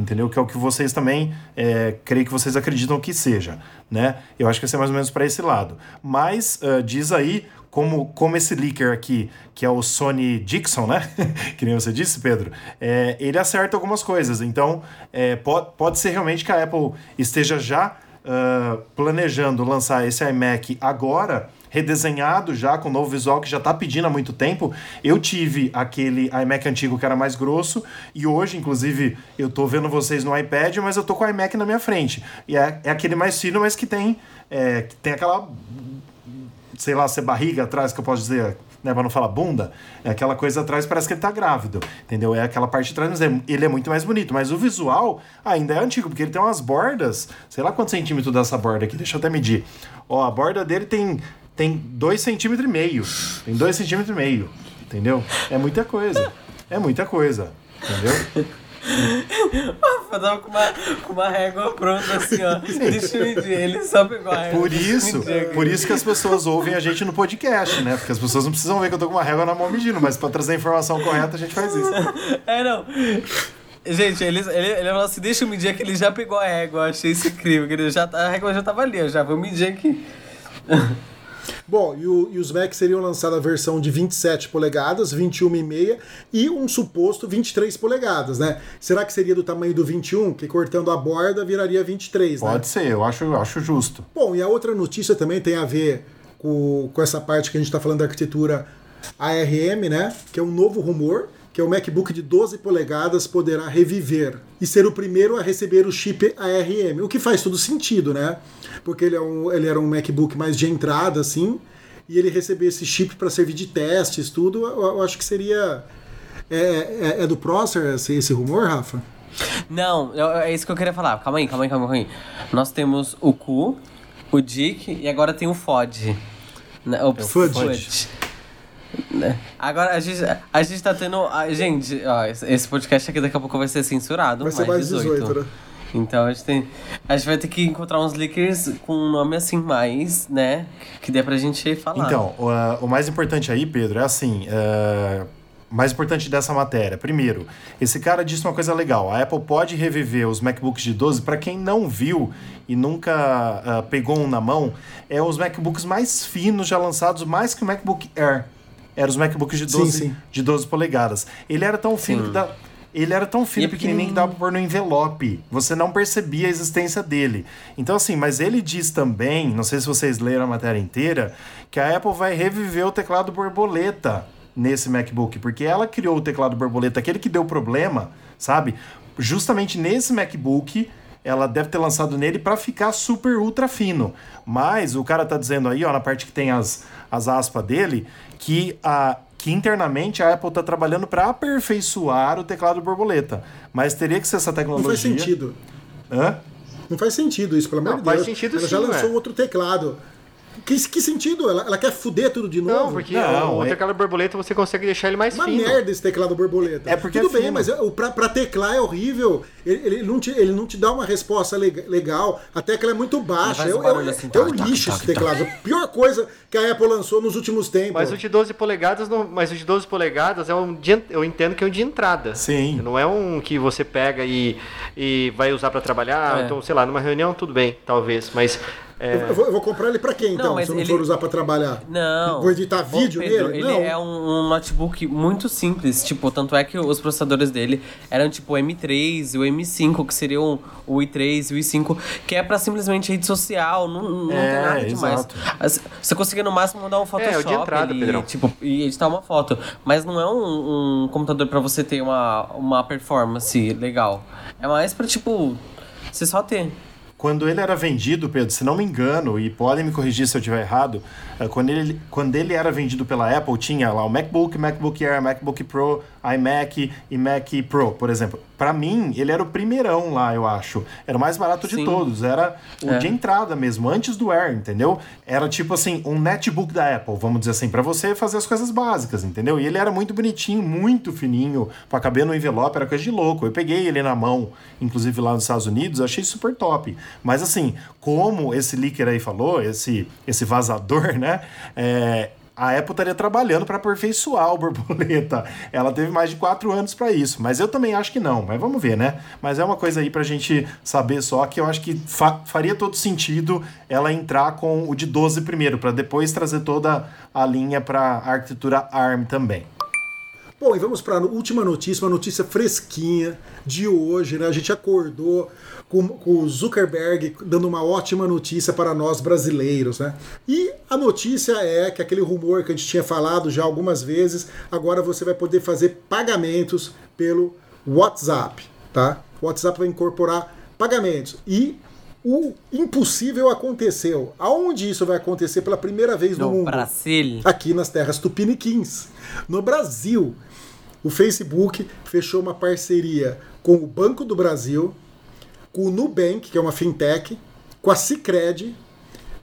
Entendeu? Que é o que vocês também, é, creio que vocês acreditam que seja, né? Eu acho que vai ser mais ou menos para esse lado. Mas ah, diz aí, como, como esse leaker aqui, que é o Sony Dixon, né? *laughs* que nem você disse, Pedro, é, ele acerta algumas coisas. Então, é, pode, pode ser realmente que a Apple esteja já ah, planejando lançar esse iMac agora, redesenhado já, com novo visual que já está pedindo há muito tempo. Eu tive aquele iMac antigo que era mais grosso, e hoje, inclusive, eu tô vendo vocês no iPad, mas eu tô com o iMac na minha frente. E é, é aquele mais fino, mas que tem, é, que tem aquela sei lá, ser barriga atrás, que eu posso dizer, né, pra não falar bunda, é aquela coisa atrás, parece que ele tá grávido, entendeu? É aquela parte de trás, mas é- ele é muito mais bonito, mas o visual ainda é antigo, porque ele tem umas bordas, sei lá quantos centímetros dessa borda aqui, deixa eu até medir. Ó, a borda dele tem, tem dois centímetros e meio, tem dois centímetros e meio, entendeu? É muita coisa, é muita coisa, entendeu? *laughs* Eu tava com uma, com uma régua pronta assim, ó. *laughs* Deixa eu medir. Ele só pegou a régua. Por isso, por isso que as pessoas ouvem a gente no podcast, né? Porque as pessoas não precisam ver que eu tô com uma régua na mão medindo, mas pra trazer a informação correta a gente faz isso. *laughs* É, não. Gente, ele, ele, ele falou assim: deixa eu medir aqui. Ele já pegou a régua. Eu achei isso incrível. que ele já, tá- a régua já tava ali. Eu já vou medir aqui. Bom, e, o- e os Macs seriam lançados a versão de 27 polegadas, 21,5 e um suposto 23 polegadas, né? Será que seria do tamanho do 21, que cortando a borda viraria 23, né? Pode ser, eu acho, eu acho justo. Bom, e a outra notícia também tem a ver com, com essa parte que a gente está falando da arquitetura ARM, né? Que é um novo rumor, que é o MacBook de 12 polegadas poderá reviver e ser o primeiro a receber o chip ARM, o que faz todo sentido, né? Porque ele, é um, ele era um MacBook mais de entrada, assim, e ele receber esse chip para servir de testes, tudo, eu, eu acho que seria... É, é- é do Prosser esse, esse rumor, Rafa? Não, é isso que eu queria falar. Calma aí, calma aí, calma aí. Nós temos o Q, o Dick e agora tem o FOD. Né, O Fudge. Né? Agora a gente, a gente tá tendo. a- gente, ó, esse podcast aqui daqui a pouco vai ser censurado. Vai ser mais 18, né? Então a gente tem. A gente vai ter que encontrar uns leakers com um nome assim mais, né? Que dê pra gente falar. Então, o, o mais importante aí, Pedro, é assim. o mais importante dessa matéria. Primeiro, esse cara disse uma coisa legal. A Apple pode reviver os MacBooks de 12. Para quem não viu e nunca ah, pegou um na mão, é os MacBooks mais finos já lançados, mais que o MacBook Air. Eram os MacBooks de 12, sim, sim. De 12 polegadas. Ele era tão fino sim. que dá ele era tão fino, e pequenininho que dava pra pôr no envelope. Você não percebia a existência dele. Então, assim, mas ele diz também, não sei se vocês leram a matéria inteira, que a Apple vai reviver o teclado borboleta nesse MacBook, porque ela criou o teclado borboleta, aquele que deu problema, sabe? Justamente nesse MacBook, ela deve ter lançado nele para ficar super ultra fino. Mas o cara tá dizendo aí, ó, na parte que tem as, as aspas dele, que a que internamente a Apple está trabalhando para aperfeiçoar o teclado borboleta. Mas teria que ser essa tecnologia. Não faz sentido. Hã? Não faz sentido isso, pelo amor de Deus. Faz sentido Ela sim, já lançou é. outro teclado. Que, que sentido? Ela, ela quer fuder tudo de novo? Não, porque não, o, é... teclado borboleta você consegue deixar ele mais Uma fino. Uma merda esse teclado borboleta. É porque Tudo é bem, mas o, pra, pra teclar é horrível. Ele, ele, não te, ele não te dá uma resposta legal. A tecla é muito baixa. É, é, assim, é um lixo esse teclado. A pior coisa que a Apple lançou nos últimos tempos. Mas o de 12 polegadas, não, mas o de 12 polegadas é um de, eu entendo que é um de entrada. Sim. Não é um que você pega e, e vai usar para trabalhar. É. Então, sei lá, numa reunião tudo bem, talvez. Mas é... Eu, vou, eu, vou, comprar ele para quem, então, não, se eu não ele... for usar para trabalhar? Não. Vou editar vídeo Pedro, nele? Ele não. é um, um, notebook muito simples. Tipo, tanto é que os processadores dele eram tipo o M3 e o M5, que seriam o i3 e o i5, que é para simplesmente rede social, não, não é, tem nada demais. Exato. Você consegue no máximo mandar um Photoshop é, entrada, ali, tipo, e editar uma foto. Mas não é um, um computador para você ter uma, uma performance legal. É mais para tipo, você só ter. Quando ele era vendido, Pedro, se não me engano, e podem me corrigir se eu estiver errado, eh, quando ele, quando ele era vendido pela Apple, tinha lá o MacBook, MacBook Air, MacBook Pro, iMac e Mac Pro, por exemplo. Para mim, ele era o primeirão lá, eu acho. Era o mais barato de Sim. todos. Era o é. de entrada mesmo, antes do Air, entendeu? Era tipo assim, um netbook da Apple, vamos dizer assim, para você fazer as coisas básicas, entendeu? E ele era muito bonitinho, muito fininho, para caber no envelope, era coisa de louco. Eu peguei ele na mão, inclusive lá nos Estados Unidos, achei super top. Mas assim, como esse leaker aí falou, esse, esse vazador, *laughs* né? É, a Apple estaria trabalhando para aperfeiçoar o borboleta. *laughs* Ela teve mais de quatro anos para isso, mas eu também acho que não. Mas vamos ver, né? Mas é uma coisa aí para a gente saber só que eu acho que fa faria todo sentido ela entrar com o de 12 primeiro, para depois trazer toda a linha para a arquitetura ARM também. Bom, e vamos para a última notícia, uma notícia fresquinha de hoje, né? A gente acordou com, com o Zuckerberg dando uma ótima notícia para nós brasileiros, né? E a notícia é que aquele rumor que a gente tinha falado já algumas vezes, agora você vai poder fazer pagamentos pelo WhatsApp, tá? O WhatsApp vai incorporar pagamentos e o impossível aconteceu. Aonde isso vai acontecer pela primeira vez no, no mundo? Brasil. Aqui nas terras tupiniquins. No Brasil, o Facebook fechou uma parceria com o Banco do Brasil, com o Nubank, que é uma fintech, com a Cicred,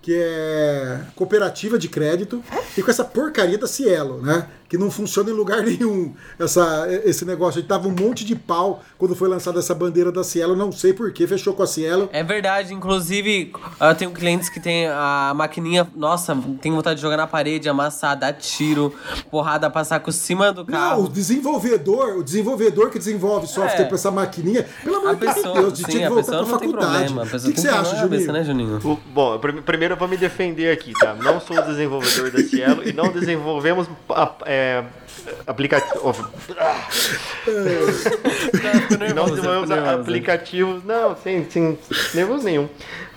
que é cooperativa de crédito, e com essa porcaria da Cielo, né? que não funciona em lugar nenhum. Essa, esse negócio. Tava um monte de pau quando foi lançada essa bandeira da Cielo. Não sei porquê, fechou com a Cielo. É verdade. Inclusive, eu tenho clientes que tem a maquininha. Nossa, tem vontade de jogar na parede, amassar, dar tiro, porrada, passar por cima do carro. Não, o desenvolvedor, o desenvolvedor que desenvolve software é. pra essa maquininha, pelo amor de Deus, de tinha que voltar pra faculdade. O que, que você acha, Juninho? né, Juninho? O, bom, primeiro vou me defender aqui, tá? Não sou desenvolvedor da Cielo e não desenvolvemos. A, é, aplicativo. não desenvolvemos aplicativos. Não, sem, sem nervoso nenhum.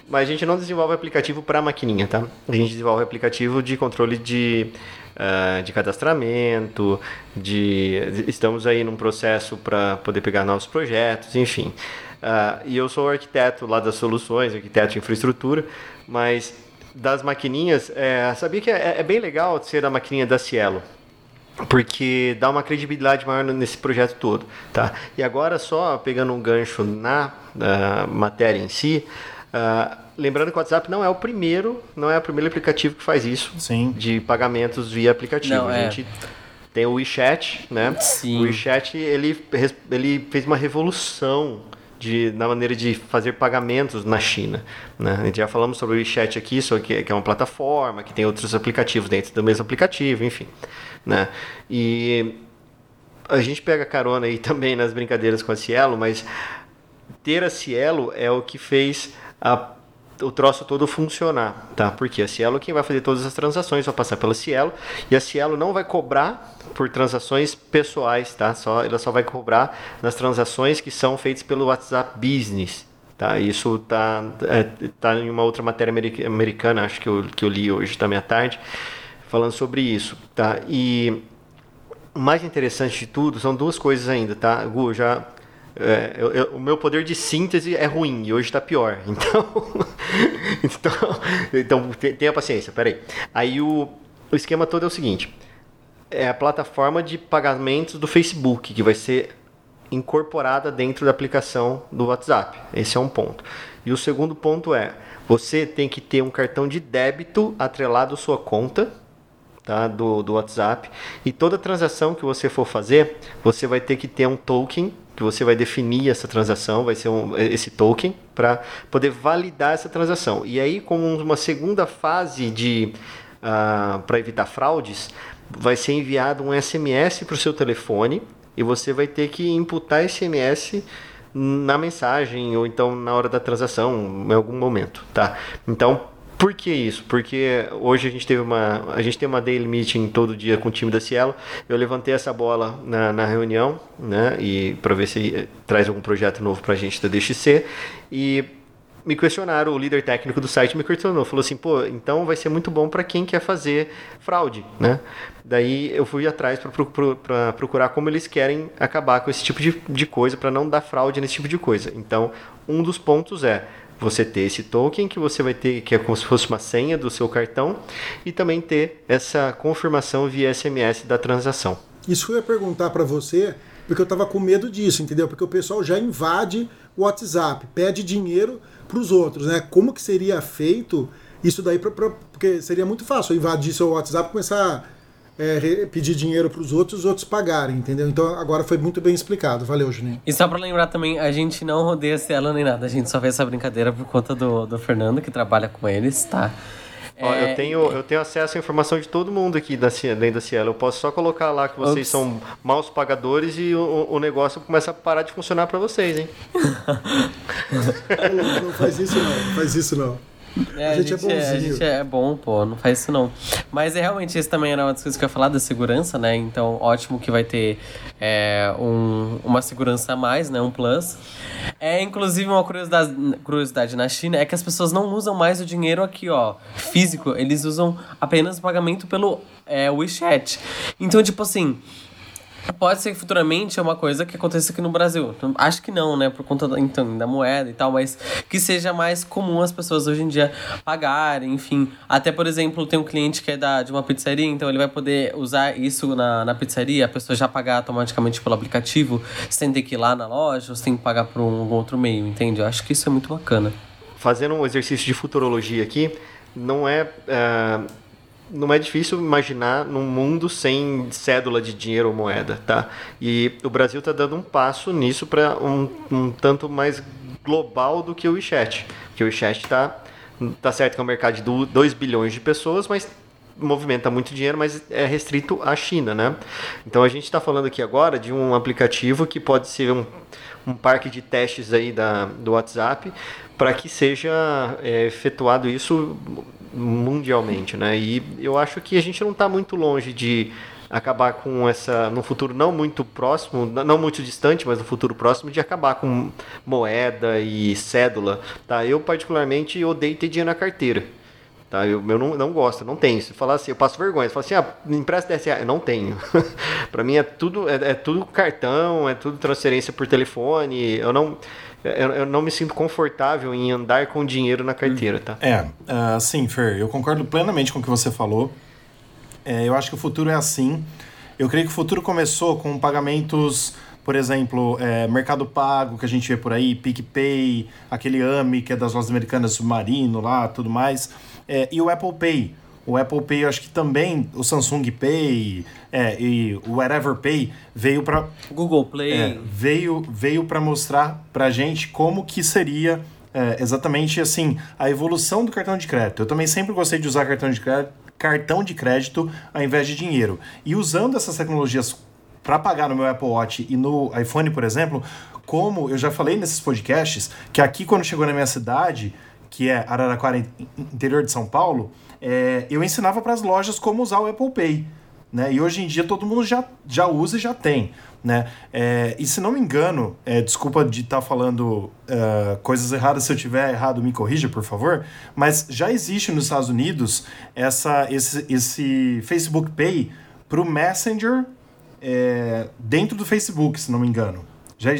Mas a gente não desenvolve aplicativo para maquininha, tá? A gente desenvolve aplicativo de controle de, uh, de cadastramento, de estamos aí num processo para poder pegar novos projetos, enfim. Uh, e eu sou arquiteto lá das soluções, arquiteto de infraestrutura, mas das maquininhas, é, sabia que é, é, bem legal ser a maquininha da Cielo porque dá uma credibilidade maior nesse projeto todo, tá? E agora só pegando um gancho na uh, matéria em si, uh, lembrando que o WhatsApp não é o primeiro, não é o primeiro aplicativo que faz isso, Sim. de pagamentos via aplicativo. Não, a é. gente tem o WeChat, né? Sim. O WeChat ele ele fez uma revolução de, na maneira de fazer pagamentos na China. Né? A gente já falamos sobre o WeChat aqui, só que, é uma plataforma, que tem outros aplicativos dentro do mesmo aplicativo, enfim. Né? E a gente pega carona aí *laughs* também nas brincadeiras com a Cielo, mas ter a Cielo é o que fez a o troço todo funcionar, tá? Porque a Cielo quem vai fazer todas as transações vai passar pela Cielo e a Cielo não vai cobrar por transações pessoais, tá? Só ela só vai cobrar nas transações que são feitas pelo WhatsApp Business. Tá, isso tá, é, tá em uma outra matéria americana, acho que eu, que eu li hoje também à tarde, falando sobre isso. Tá? E o mais interessante de tudo são duas coisas ainda, tá? Gu, já é, eu, eu, o meu poder de síntese é ruim e hoje está pior. *laughs* Então, então, então tenha paciência, peraí. Aí o, o esquema todo é o seguinte: é a plataforma de pagamentos do Facebook que vai ser incorporada dentro da aplicação do WhatsApp. Esse é um ponto. E o segundo ponto é: você tem que ter um cartão de débito atrelado à sua conta tá, do, do WhatsApp. E toda transação que você for fazer, você vai ter que ter um token que você vai definir essa transação, vai ser um, esse token para poder validar essa transação. E aí, como uma segunda fase de uh, ah, para evitar fraudes, vai ser enviado um SMS para o seu telefone e você vai ter que imputar esse SMS na mensagem ou então na hora da transação em algum momento, tá? Então por que isso? Porque hoje a gente teve uma a gente tem uma daily meeting todo dia com o time da Cielo. Eu levantei essa bola na, na reunião, né? E para ver se eh, traz algum projeto novo para a gente da DXC e me questionaram, o líder técnico do site me questionou, falou assim, pô, então vai ser muito bom para quem quer fazer fraude, né? Daí eu fui atrás para procurar como eles querem acabar com esse tipo de, de coisa, para não dar fraude nesse tipo de coisa. Então, um dos pontos é você ter esse token que você vai ter, que é como se fosse uma senha do seu cartão, e também ter essa confirmação via SMS da transação. Isso eu ia perguntar para você, porque eu estava com medo disso, entendeu? Porque o pessoal já invade o WhatsApp, pede dinheiro para os outros, né? Como que seria feito isso daí? Pra, pra, porque seria muito fácil invadir seu WhatsApp e começar é, pedir dinheiro para os outros e os outros pagarem, entendeu? Então agora foi muito bem explicado. Valeu, Juninho. E só para lembrar também, a gente não rodeia Cielo nem nada. A gente só fez essa brincadeira por conta do, do Fernando, que trabalha com eles, tá? Ó, eu, é, tenho, eu tenho acesso à informação de todo mundo aqui da, dentro da Cielo. Eu posso só colocar lá que vocês Ops. são maus pagadores e o, o negócio começa a parar de funcionar para vocês, hein? *laughs* não, não faz isso não, não faz isso não. É, a, gente a, gente é, a, gente é, bom, pô, não faz isso não. Mas é realmente, esse também era uma das coisas que eu ia falar da segurança, né? Então, ótimo que vai ter é, um, uma segurança a mais, né? Um plus. É, inclusive, uma curiosidade, curiosidade na China é que as pessoas não usam mais o dinheiro aqui, ó, físico. Eles usam apenas o pagamento pelo é, WeChat. Então, tipo assim, Pode ser que futuramente é uma coisa que aconteça aqui no Brasil. Acho que não, né? Por conta da, então, da moeda e tal, mas que seja mais comum as pessoas hoje em dia pagarem, enfim. Até, por exemplo, tem um cliente que é da, de uma pizzaria, então ele vai poder usar isso na, na pizzaria, a pessoa já pagar automaticamente pelo aplicativo, sem ter que ir lá na loja, ou sem pagar por um outro meio, entende? Eu acho que isso é muito bacana. Fazendo um exercício de futurologia aqui, não é. Uh não é difícil imaginar num mundo sem cédula de dinheiro ou moeda, tá? E o Brasil está dando um passo nisso para um, um tanto mais global do que o WeChat. Porque o WeChat está tá certo que é um mercado de 2 bilhões de pessoas, mas movimenta muito dinheiro, mas é restrito à China, né? Então a gente está falando aqui agora de um aplicativo que pode ser um, um parque de testes aí da, do WhatsApp para que seja é, efetuado isso mundialmente, né? E eu acho que a gente não está muito longe de acabar com essa no futuro não muito próximo, não muito distante, mas no futuro próximo de acabar com moeda e cédula, tá? Eu particularmente odeio ter dinheiro na carteira. Tá, eu, eu não, não gosto, não tenho. Se falar assim, eu passo vergonha. Se falar assim, ah, me empresta 10 reais. Eu não tenho. *laughs* para mim é tudo, é, é, tudo cartão, é tudo transferência por telefone. Eu não, eu, eu, não me sinto confortável em andar com dinheiro na carteira, tá? É, uh, sim, Fer, eu concordo plenamente com o que você falou. É, eu acho que o futuro é assim. Eu creio que o futuro começou com pagamentos, por exemplo, é, Mercado Pago, que a gente vê por aí, PicPay, aquele AMI, que é das lojas americanas, Submarino lá, tudo mais, é, e o Apple Pay o Apple Pay, eu acho que também, o Samsung Pay é, e o Whatever Pay veio para Google Play é, veio veio para mostrar para gente como que seria é, exatamente assim a evolução do cartão de crédito. Eu também sempre gostei de usar cartão de crédito, cartão de crédito ao invés de dinheiro. E usando essas tecnologias para pagar no meu Apple Watch e no iPhone, por exemplo, como eu já falei nesses podcasts, que aqui quando chegou na minha cidade que é Araraquara, interior de São Paulo, é, eu ensinava para as lojas como usar o Apple Pay. Né? E hoje em dia todo mundo já, já usa e já tem. Né? É, e se não me engano, é, desculpa de estar tá falando uh, coisas erradas, se eu tiver errado, me corrija, por favor. Mas já existe nos Estados Unidos essa, esse, esse Facebook Pay para o Messenger é, dentro do Facebook, se não me engano. Já,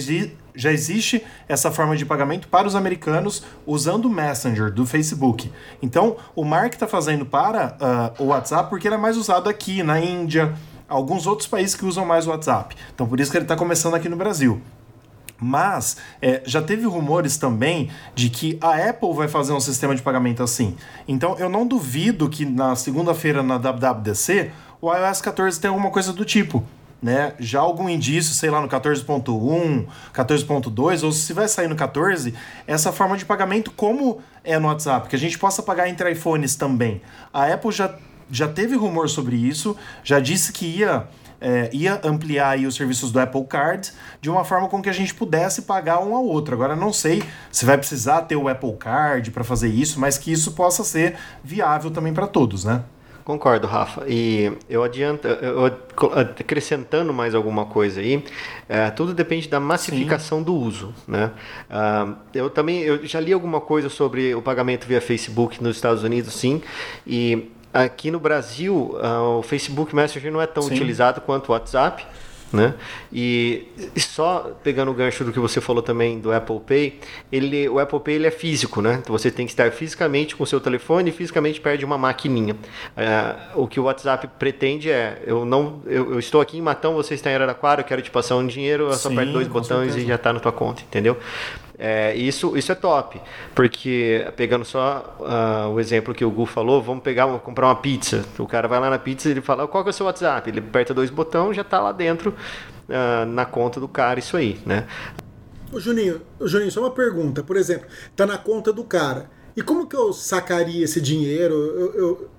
já existe essa forma de pagamento para os americanos usando o Messenger do Facebook. Então, o Mark está fazendo para uh, o WhatsApp porque ele é mais usado aqui na Índia, alguns outros países que usam mais o WhatsApp. Então, por isso que ele está começando aqui no Brasil. Mas é, já teve rumores também de que a Apple vai fazer um sistema de pagamento assim. Então eu não duvido que na segunda-feira na WWDC o iOS 14 tenha alguma coisa do tipo né? Já algum indício, sei lá, no 14.1, 14.2, ou se vai sair no 14, essa forma de pagamento como é no WhatsApp, que a gente possa pagar entre iPhones também. A Apple já, já teve rumor sobre isso, já disse que ia, é, ia ampliar os serviços do Apple Card de uma forma com que a gente pudesse pagar um ao outro. Agora não sei se vai precisar ter o Apple Card para fazer isso, mas que isso possa ser viável também para todos, né? Concordo, Rafa. E eu adianto, eu acrescentando mais alguma coisa aí, é, tudo depende da massificação Sim. do uso, né? Uh, eu também eu já li alguma coisa sobre o pagamento via Facebook nos Estados Unidos, sim, e aqui no Brasil uh, o Facebook Messenger não é tão sim. utilizado quanto o WhatsApp. Né? E, só pegando o gancho do que você falou também do Apple Pay, ele, o Apple Pay ele é físico, né? Então você tem que estar fisicamente com o seu telefone e fisicamente perto de uma maquininha. É, o que o WhatsApp pretende é, eu não, eu, eu, estou aqui em Matão, você está em Araraquara, eu quero te passar um dinheiro, eu só aperto dois botões certeza. e já está na tua conta, entendeu? É, isso, isso é top, porque pegando só uh, o exemplo que o Gu falou, vamos pegar comprar uma pizza. O cara vai lá na pizza e ele fala qual que é o seu WhatsApp? Ele aperta dois botões já está lá dentro uh, na conta do cara isso aí, né? Ô Juninho, Juninho, só uma pergunta. Por exemplo, tá na conta do cara. E como que eu sacaria esse dinheiro? Eu, eu,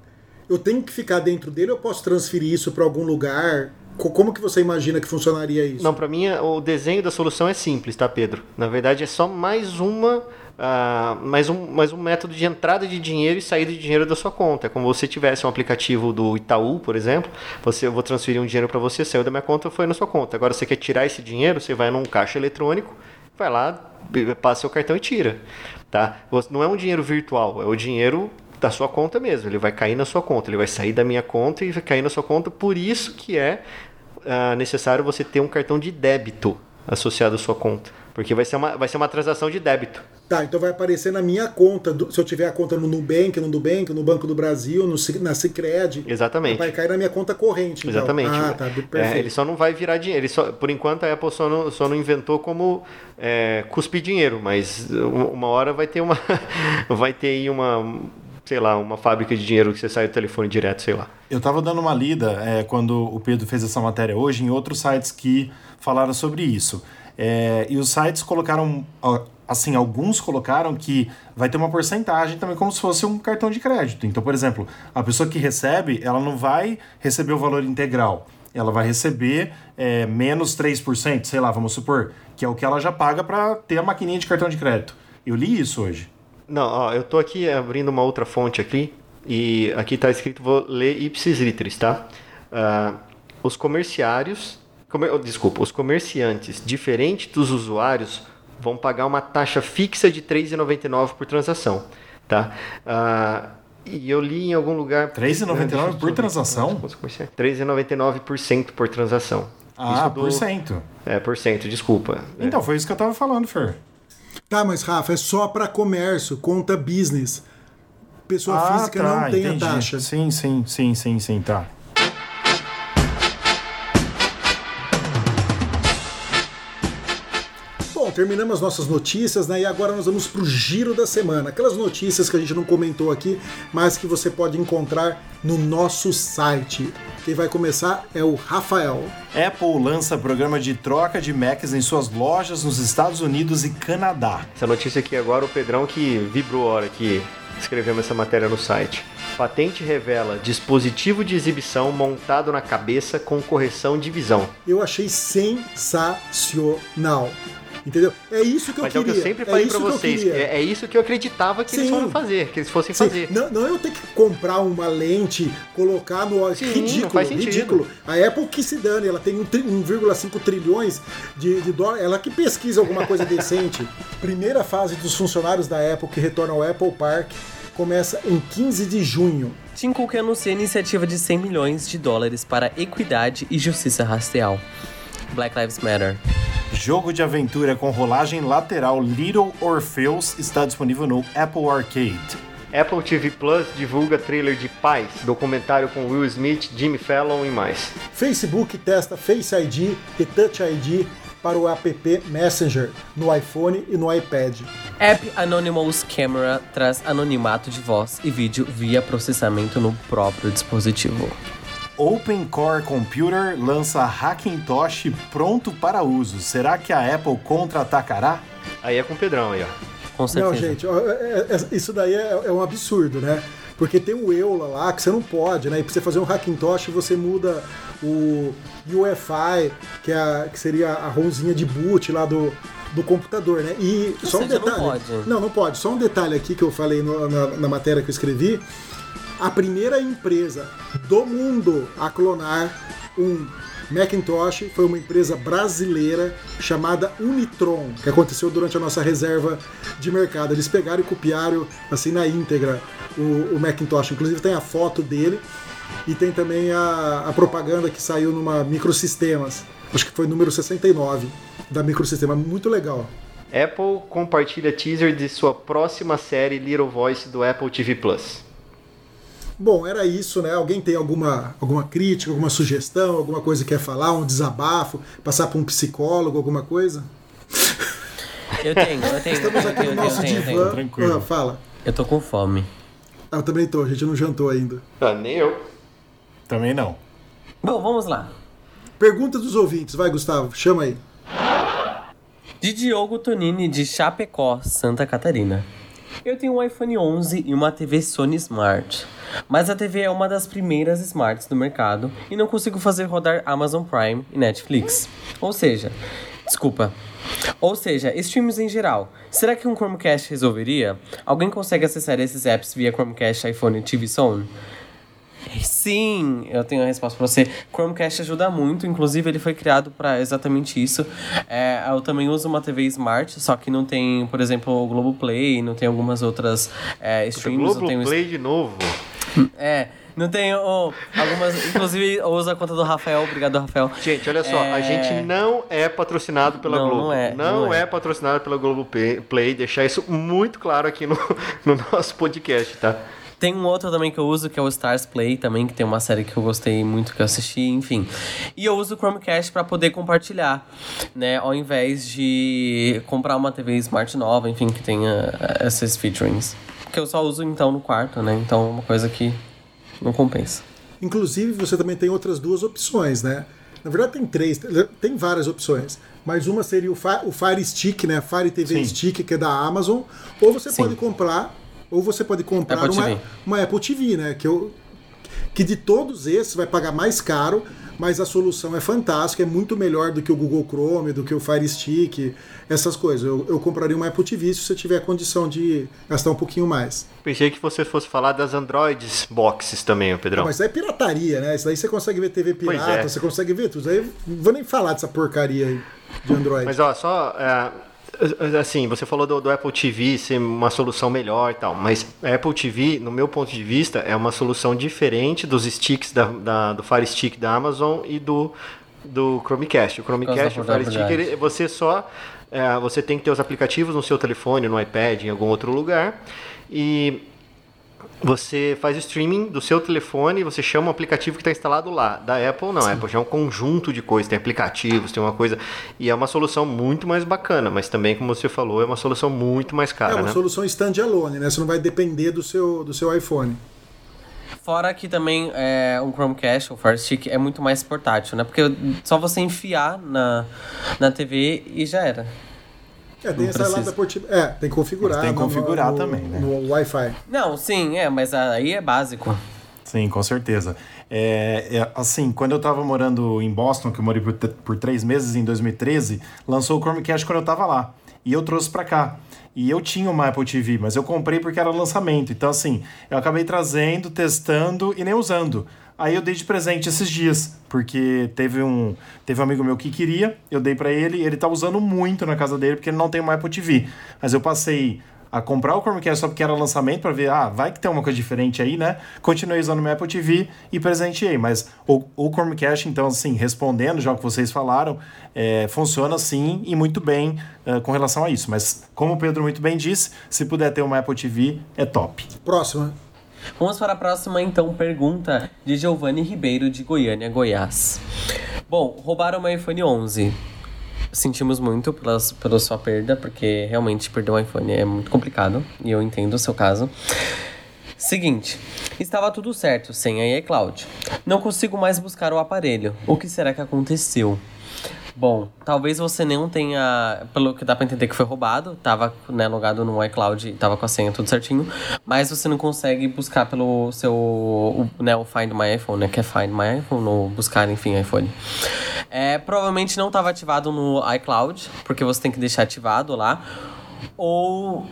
eu tenho que ficar dentro dele eu posso transferir isso para algum lugar? Como que você imagina que funcionaria isso? Não, para mim o desenho da solução é simples, tá, Pedro? Na verdade é só mais uma Uh, mais, um, mais um método de entrada de dinheiro e saída de dinheiro da sua conta. É como você tivesse um aplicativo do Itaú, por exemplo, você, eu vou transferir um dinheiro para você, saiu da minha conta, foi na sua conta. Agora você quer tirar esse dinheiro, você vai num caixa eletrônico, vai lá, passa seu cartão e tira. Tá? Não é um dinheiro virtual, é o dinheiro da sua conta mesmo. Ele vai cair na sua conta, ele vai sair da minha conta e vai cair na sua conta. Por isso que é uh, necessário você ter um cartão de débito associado à sua conta. Porque vai ser uma, vai ser uma transação de débito. Tá, então vai aparecer na minha conta, do, se eu tiver a conta no Nubank, no Nubank, no Banco do Brasil, no, na Cicred. Exatamente. Vai cair na minha conta corrente. Então. Exatamente. Ah, tá. É, ele só não vai virar dinheiro. Ele só, por enquanto a Apple só não, só não inventou como é, cuspir dinheiro, mas uma hora vai ter uma. *laughs* vai ter aí uma sei lá, uma fábrica de dinheiro que você sai do telefone direto, sei lá. Eu estava dando uma lida é, quando o Pedro fez essa matéria hoje em outros sites que falaram sobre isso. É, e os sites colocaram, assim, alguns colocaram que vai ter uma porcentagem também como se fosse um cartão de crédito. Então, por exemplo, a pessoa que recebe, ela não vai receber o valor integral. Ela vai receber é, menos 3%, sei lá, vamos supor, que é o que ela já paga para ter a maquininha de cartão de crédito. Eu li isso hoje. Não, ó, eu tô aqui abrindo uma outra fonte aqui e aqui está escrito, vou ler ipsis literis, tá? Uh, os comerciários, comer, oh, desculpa, os comerciantes, diferente dos usuários, vão pagar uma taxa fixa de R$ 3,99 por transação, tá? Uh, e eu li em algum lugar... 3,99 por transação? 3,99% por transação. Ah, do, por cento. É, por cento, desculpa. Então, é. foi isso que eu estava falando, Fer. Tá, mas Rafa, é só para comércio, conta business. Pessoa ah, física tá, não tem entendi. a taxa. Sim, sim, sim, sim, sim, tá. Bom, terminamos as nossas notícias, né? E agora nós vamos para o giro da semana. Aquelas notícias que a gente não comentou aqui, mas que você pode encontrar no nosso site. Quem vai começar é o Rafael. Apple lança programa de troca de Macs em suas lojas nos Estados Unidos e Canadá. Essa notícia aqui agora, o Pedrão que vibrou a hora que escrevemos essa matéria no site. Patente revela dispositivo de exibição montado na cabeça com correção de visão. Eu achei sensacional. Entendeu? É isso que eu Mas é o queria. que eu sempre falei é pra isso que eu vocês. queria. É, é isso que eu acreditava que eles Sim. foram fazer, que eles fossem Sim, fazer. Não, não eu ter que comprar uma lente, colocar no. Não ridículo, faz sentido. ridículo. A Apple que se dane, ela tem um tri- 1,5 trilhões de, de dólares. Ela que pesquisa alguma coisa decente. *laughs* Primeira fase dos funcionários da Apple que retornam ao Apple Park começa em 15 de junho. Tim Cook anuncia a iniciativa de 100 milhões de dólares para equidade e justiça racial. Black Lives Matter. Jogo de aventura com rolagem lateral Little Orpheus está disponível no Apple Arcade. Apple TV Plus divulga trailer de Paz, documentário com Will Smith, Jimmy Fallon e mais. Facebook testa Face ID e Touch ID para o app Messenger no iPhone e no iPad. App Anonymous Camera traz anonimato de voz e vídeo via processamento no próprio dispositivo. Open Core Computer lança Hackintosh pronto para uso. Será que a Apple contra-atacará? Aí é com o Pedrão aí, ó. Com certeza. Não, gente, ó, é- é- isso daí é, é um absurdo, né? Porque tem o EULA lá que você não pode, né? E pra você fazer um Hackintosh, você muda o UEFI, que, é a- que seria a ROMzinha de boot lá do, do computador, né? E Ou só um seja, não detalhe. pode. Não, não pode. Só um detalhe aqui que eu falei no- na, na matéria que eu escrevi. A primeira empresa do mundo a clonar um Macintosh foi uma empresa brasileira chamada Unitron, que aconteceu durante a nossa reserva de mercado. Eles pegaram e copiaram assim na íntegra o, o Macintosh. Inclusive tem a foto dele e tem também a, a propaganda que saiu numa Microsistemas. Acho que foi número 69 da Microsistema. Muito legal. Apple compartilha teaser de sua próxima série Little Voice do Apple TV Plus. Bom, era isso, né? Alguém tem alguma, alguma crítica, alguma sugestão, alguma coisa que quer falar, um desabafo, passar para um psicólogo, alguma coisa? Eu tenho, eu tenho. Estamos eu aqui tenho, no eu nosso tenho, eu tenho. divã. tranquilo. Ah, fala. Eu tô com fome. Ah, eu também tô, a gente não jantou ainda. Ah, nem eu. Também não. Bom, vamos lá. Pergunta dos ouvintes, vai, Gustavo, chama aí. De Diogo Tonini, de Chapecó, Santa Catarina. Eu tenho um iPhone 11 e uma TV Sony Smart. Mas a TV é uma das primeiras smarts do mercado e não consigo fazer rodar Amazon Prime e Netflix. Ou seja, desculpa. Ou seja, streams em geral. Será que um Chromecast resolveria? Alguém consegue acessar esses apps via Chromecast, iPhone e TV Zone? Sim, eu tenho a resposta pra você. Chromecast ajuda muito, inclusive ele foi criado para exatamente isso. É, eu também uso uma TV Smart, só que não tem, por exemplo, o Globoplay, não tem algumas outras é, streams. o- Globoplay de novo. *laughs* É, não tem o- algumas. Inclusive, eu uso a conta do Rafael, obrigado, Rafael. Gente, olha só, a É, gente não é patrocinado pela Não, Globo. não é, Não, não é. é. patrocinado pela Globo Play, Play, deixar isso muito claro aqui no, no nosso podcast, tá? Tem um outro também que eu uso, que é o Stars Play também, que tem uma série que eu gostei muito, que eu assisti, enfim. E eu uso o Chromecast para poder compartilhar, né? Ao invés de comprar uma TV Smart nova, enfim, que tenha eh, esses featurings. Que eu só uso então no quarto, né? Então é uma coisa que não compensa. Inclusive, você também tem outras duas opções, né? Na verdade, tem três, tem várias opções. Mas uma seria o, Fi- o Fire Stick, né? Fire TV Sim. Stick, que é da Amazon. Ou você Sim. pode comprar, ou você pode comprar Apple uma, uma Apple TV, né? Que, eu, que de todos esses vai pagar mais caro, mas a solução é fantástica, é muito melhor do que o Google Chrome, do que o Fire Stick, essas coisas. Eu, eu compraria uma Apple TV se você tiver a condição de gastar um pouquinho mais. Pensei que você fosse falar das Androids boxes também, Pedrão. Mas isso aí é pirataria, né? Isso daí você consegue ver TV pirata, é. você consegue ver tudo. Isso aí não vou nem falar dessa porcaria aí de Android. Mas ó, só. é, assim, você falou do, do Apple TV ser uma solução melhor e tal, mas a Apple TV, no meu ponto de vista, é uma solução diferente dos sticks da, da- do Fire Stick da Amazon e do, do Chromecast. O Chromecast o Fire Stick, ele- você só. é, você tem que ter os aplicativos no seu telefone, no iPad, em algum outro lugar. E você faz o streaming do seu telefone, você chama o aplicativo que está instalado lá. Da Apple, não. A Apple já é um conjunto de coisas, tem aplicativos, tem uma coisa. E é uma solução muito mais bacana, mas também, como você falou, é uma solução muito mais é cara, uma né? solução standalone, né? Você não vai depender do seu, do seu iPhone. Fora que também é, um Chromecast, o Fire Stick, é muito mais portátil, né? Porque só você enfiar na, na TV e já era. É, tem Não essa lá da. É, tem que configurar. Mas tem que configurar no- também, né? No Wi-Fi. Não, sim, é, mas aí é básico. Sim, com certeza. É, é, assim, quando eu estava morando em Boston, que eu morei por, por três meses em 2013, lançou o Chromecast quando eu estava lá. E eu trouxe para cá. E eu tinha uma Apple TV, mas eu comprei porque era lançamento. Então, assim, eu acabei trazendo, testando e nem usando. Aí eu dei de presente esses dias, porque teve um, teve um amigo meu que queria, eu dei para ele, ele tá usando muito na casa dele porque ele não tem uma Apple TV. Mas eu passei a comprar o Chromecast só porque era lançamento para ver, ah, vai que tem uma coisa diferente aí, né? Continuei usando meu Apple TV e presenteei. Mas o, o Chromecast, então, assim, respondendo já o que vocês falaram, é, funciona sim e muito bem uh, com relação a isso. Mas, como o Pedro muito bem disse, se puder ter uma Apple TV, é top. Próxima. Vamos para a próxima, então, pergunta de Giovanni Ribeiro, de Goiânia, Goiás. Bom, roubaram meu iPhone 11. Sentimos muito pela, pela sua perda, porque realmente perder um iPhone é muito complicado, e eu entendo o seu caso. Seguinte, estava tudo certo sem a iCloud. Não consigo mais buscar o aparelho. O que será que aconteceu? Bom, talvez você não tenha, pelo que dá pra entender que foi roubado, tava né, logado no iCloud, tava com a senha tudo certinho, mas você não consegue buscar pelo seu, o, né, o Find My iPhone, né, que é Find My iPhone, ou buscar, enfim, iPhone. É, provavelmente não tava ativado no iCloud, porque você tem que deixar ativado lá, ou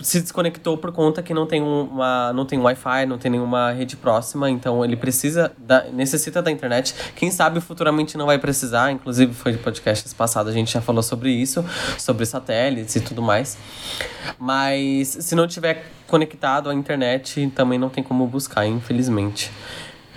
se desconectou por conta que não tem uma não tem Wi-Fi, não tem nenhuma rede próxima, então ele precisa da, necessita da internet. Quem sabe futuramente não vai precisar, inclusive foi de podcasts passado a gente já falou sobre isso, sobre satélites e tudo mais. Mas se não tiver conectado à internet, também não tem como buscar, infelizmente.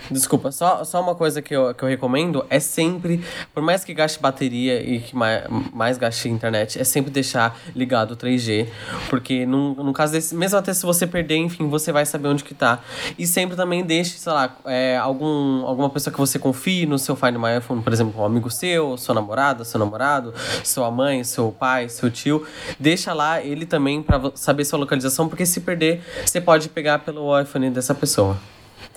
Desculpa, só, só uma coisa que eu, que eu recomendo é sempre, por mais que gaste bateria e que mais, mais gaste internet, é sempre deixar ligado o 3G. Porque no, caso desse, mesmo até se você perder, enfim, você vai saber onde que tá. E sempre também deixe, sei lá, é, algum, alguma pessoa que você confie no seu Find My iPhone, por exemplo, um amigo seu, sua namorada, seu namorado, sua mãe, seu pai, seu tio. Deixa lá ele também para saber sua localização, porque se perder, você pode pegar pelo iPhone dessa pessoa.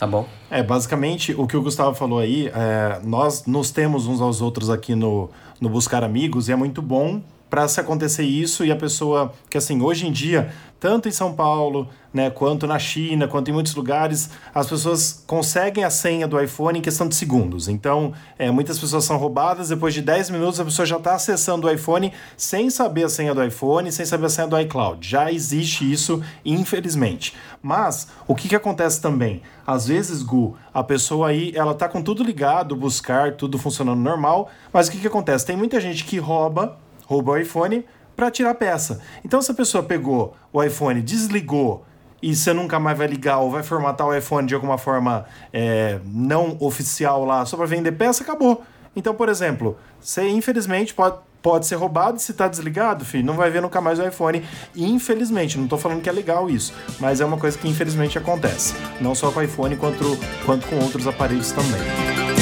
Tá bom. É, basicamente, o que o Gustavo falou aí, é, nós nos temos uns aos outros aqui no, no Buscar Amigos e é muito bom para se acontecer isso e a pessoa, que assim, hoje em dia, tanto em São Paulo, né, quanto na China, quanto em muitos lugares, as pessoas conseguem a senha do iPhone em questão de segundos. Então, é, muitas pessoas são roubadas, depois de 10 minutos a pessoa já está acessando o iPhone sem saber a senha do iPhone, sem saber a senha do iCloud. Já existe isso, infelizmente. Mas, o que, que acontece também? Às vezes, Gu, a pessoa aí, ela tá com tudo ligado, buscar, tudo funcionando normal, mas o que, que acontece? Tem muita gente que rouba rouba o iPhone para tirar peça. Então, se a pessoa pegou o iPhone, desligou e você nunca mais vai ligar ou vai formatar o iPhone de alguma forma é, não oficial lá só para vender peça, acabou. Então, por exemplo, você infelizmente pode, pode ser roubado se está desligado, filho, não vai ver nunca mais o iPhone. Infelizmente, não estou falando que é legal isso, mas é uma coisa que infelizmente acontece. Não só com o iPhone, quanto, quanto com outros aparelhos também.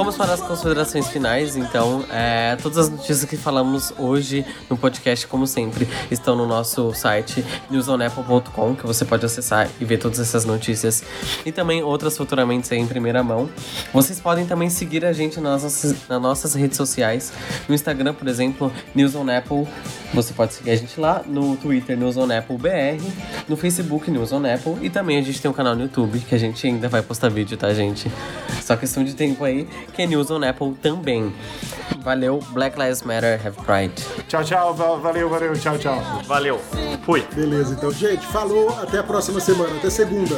Vamos para as considerações finais, então. É, todas as notícias que falamos hoje no podcast, como sempre, estão no nosso site newsonapple.com, que você pode acessar e ver todas essas notícias e também outras futuramente em primeira mão. Vocês podem também seguir a gente nas nossas, nas nossas redes sociais, no Instagram, por exemplo, News on Apple. Você pode seguir a gente lá, no Twitter, News on Apple BR, no Facebook, News on Apple, e também a gente tem um canal no YouTube que a gente ainda vai postar vídeo, tá, gente? Só questão de tempo aí que News on Apple também. Valeu, Black Lives Matter, have pride. Tchau, tchau, valeu, valeu, tchau, tchau. Valeu, fui. Beleza, então, gente, falou, até a próxima semana, até segunda.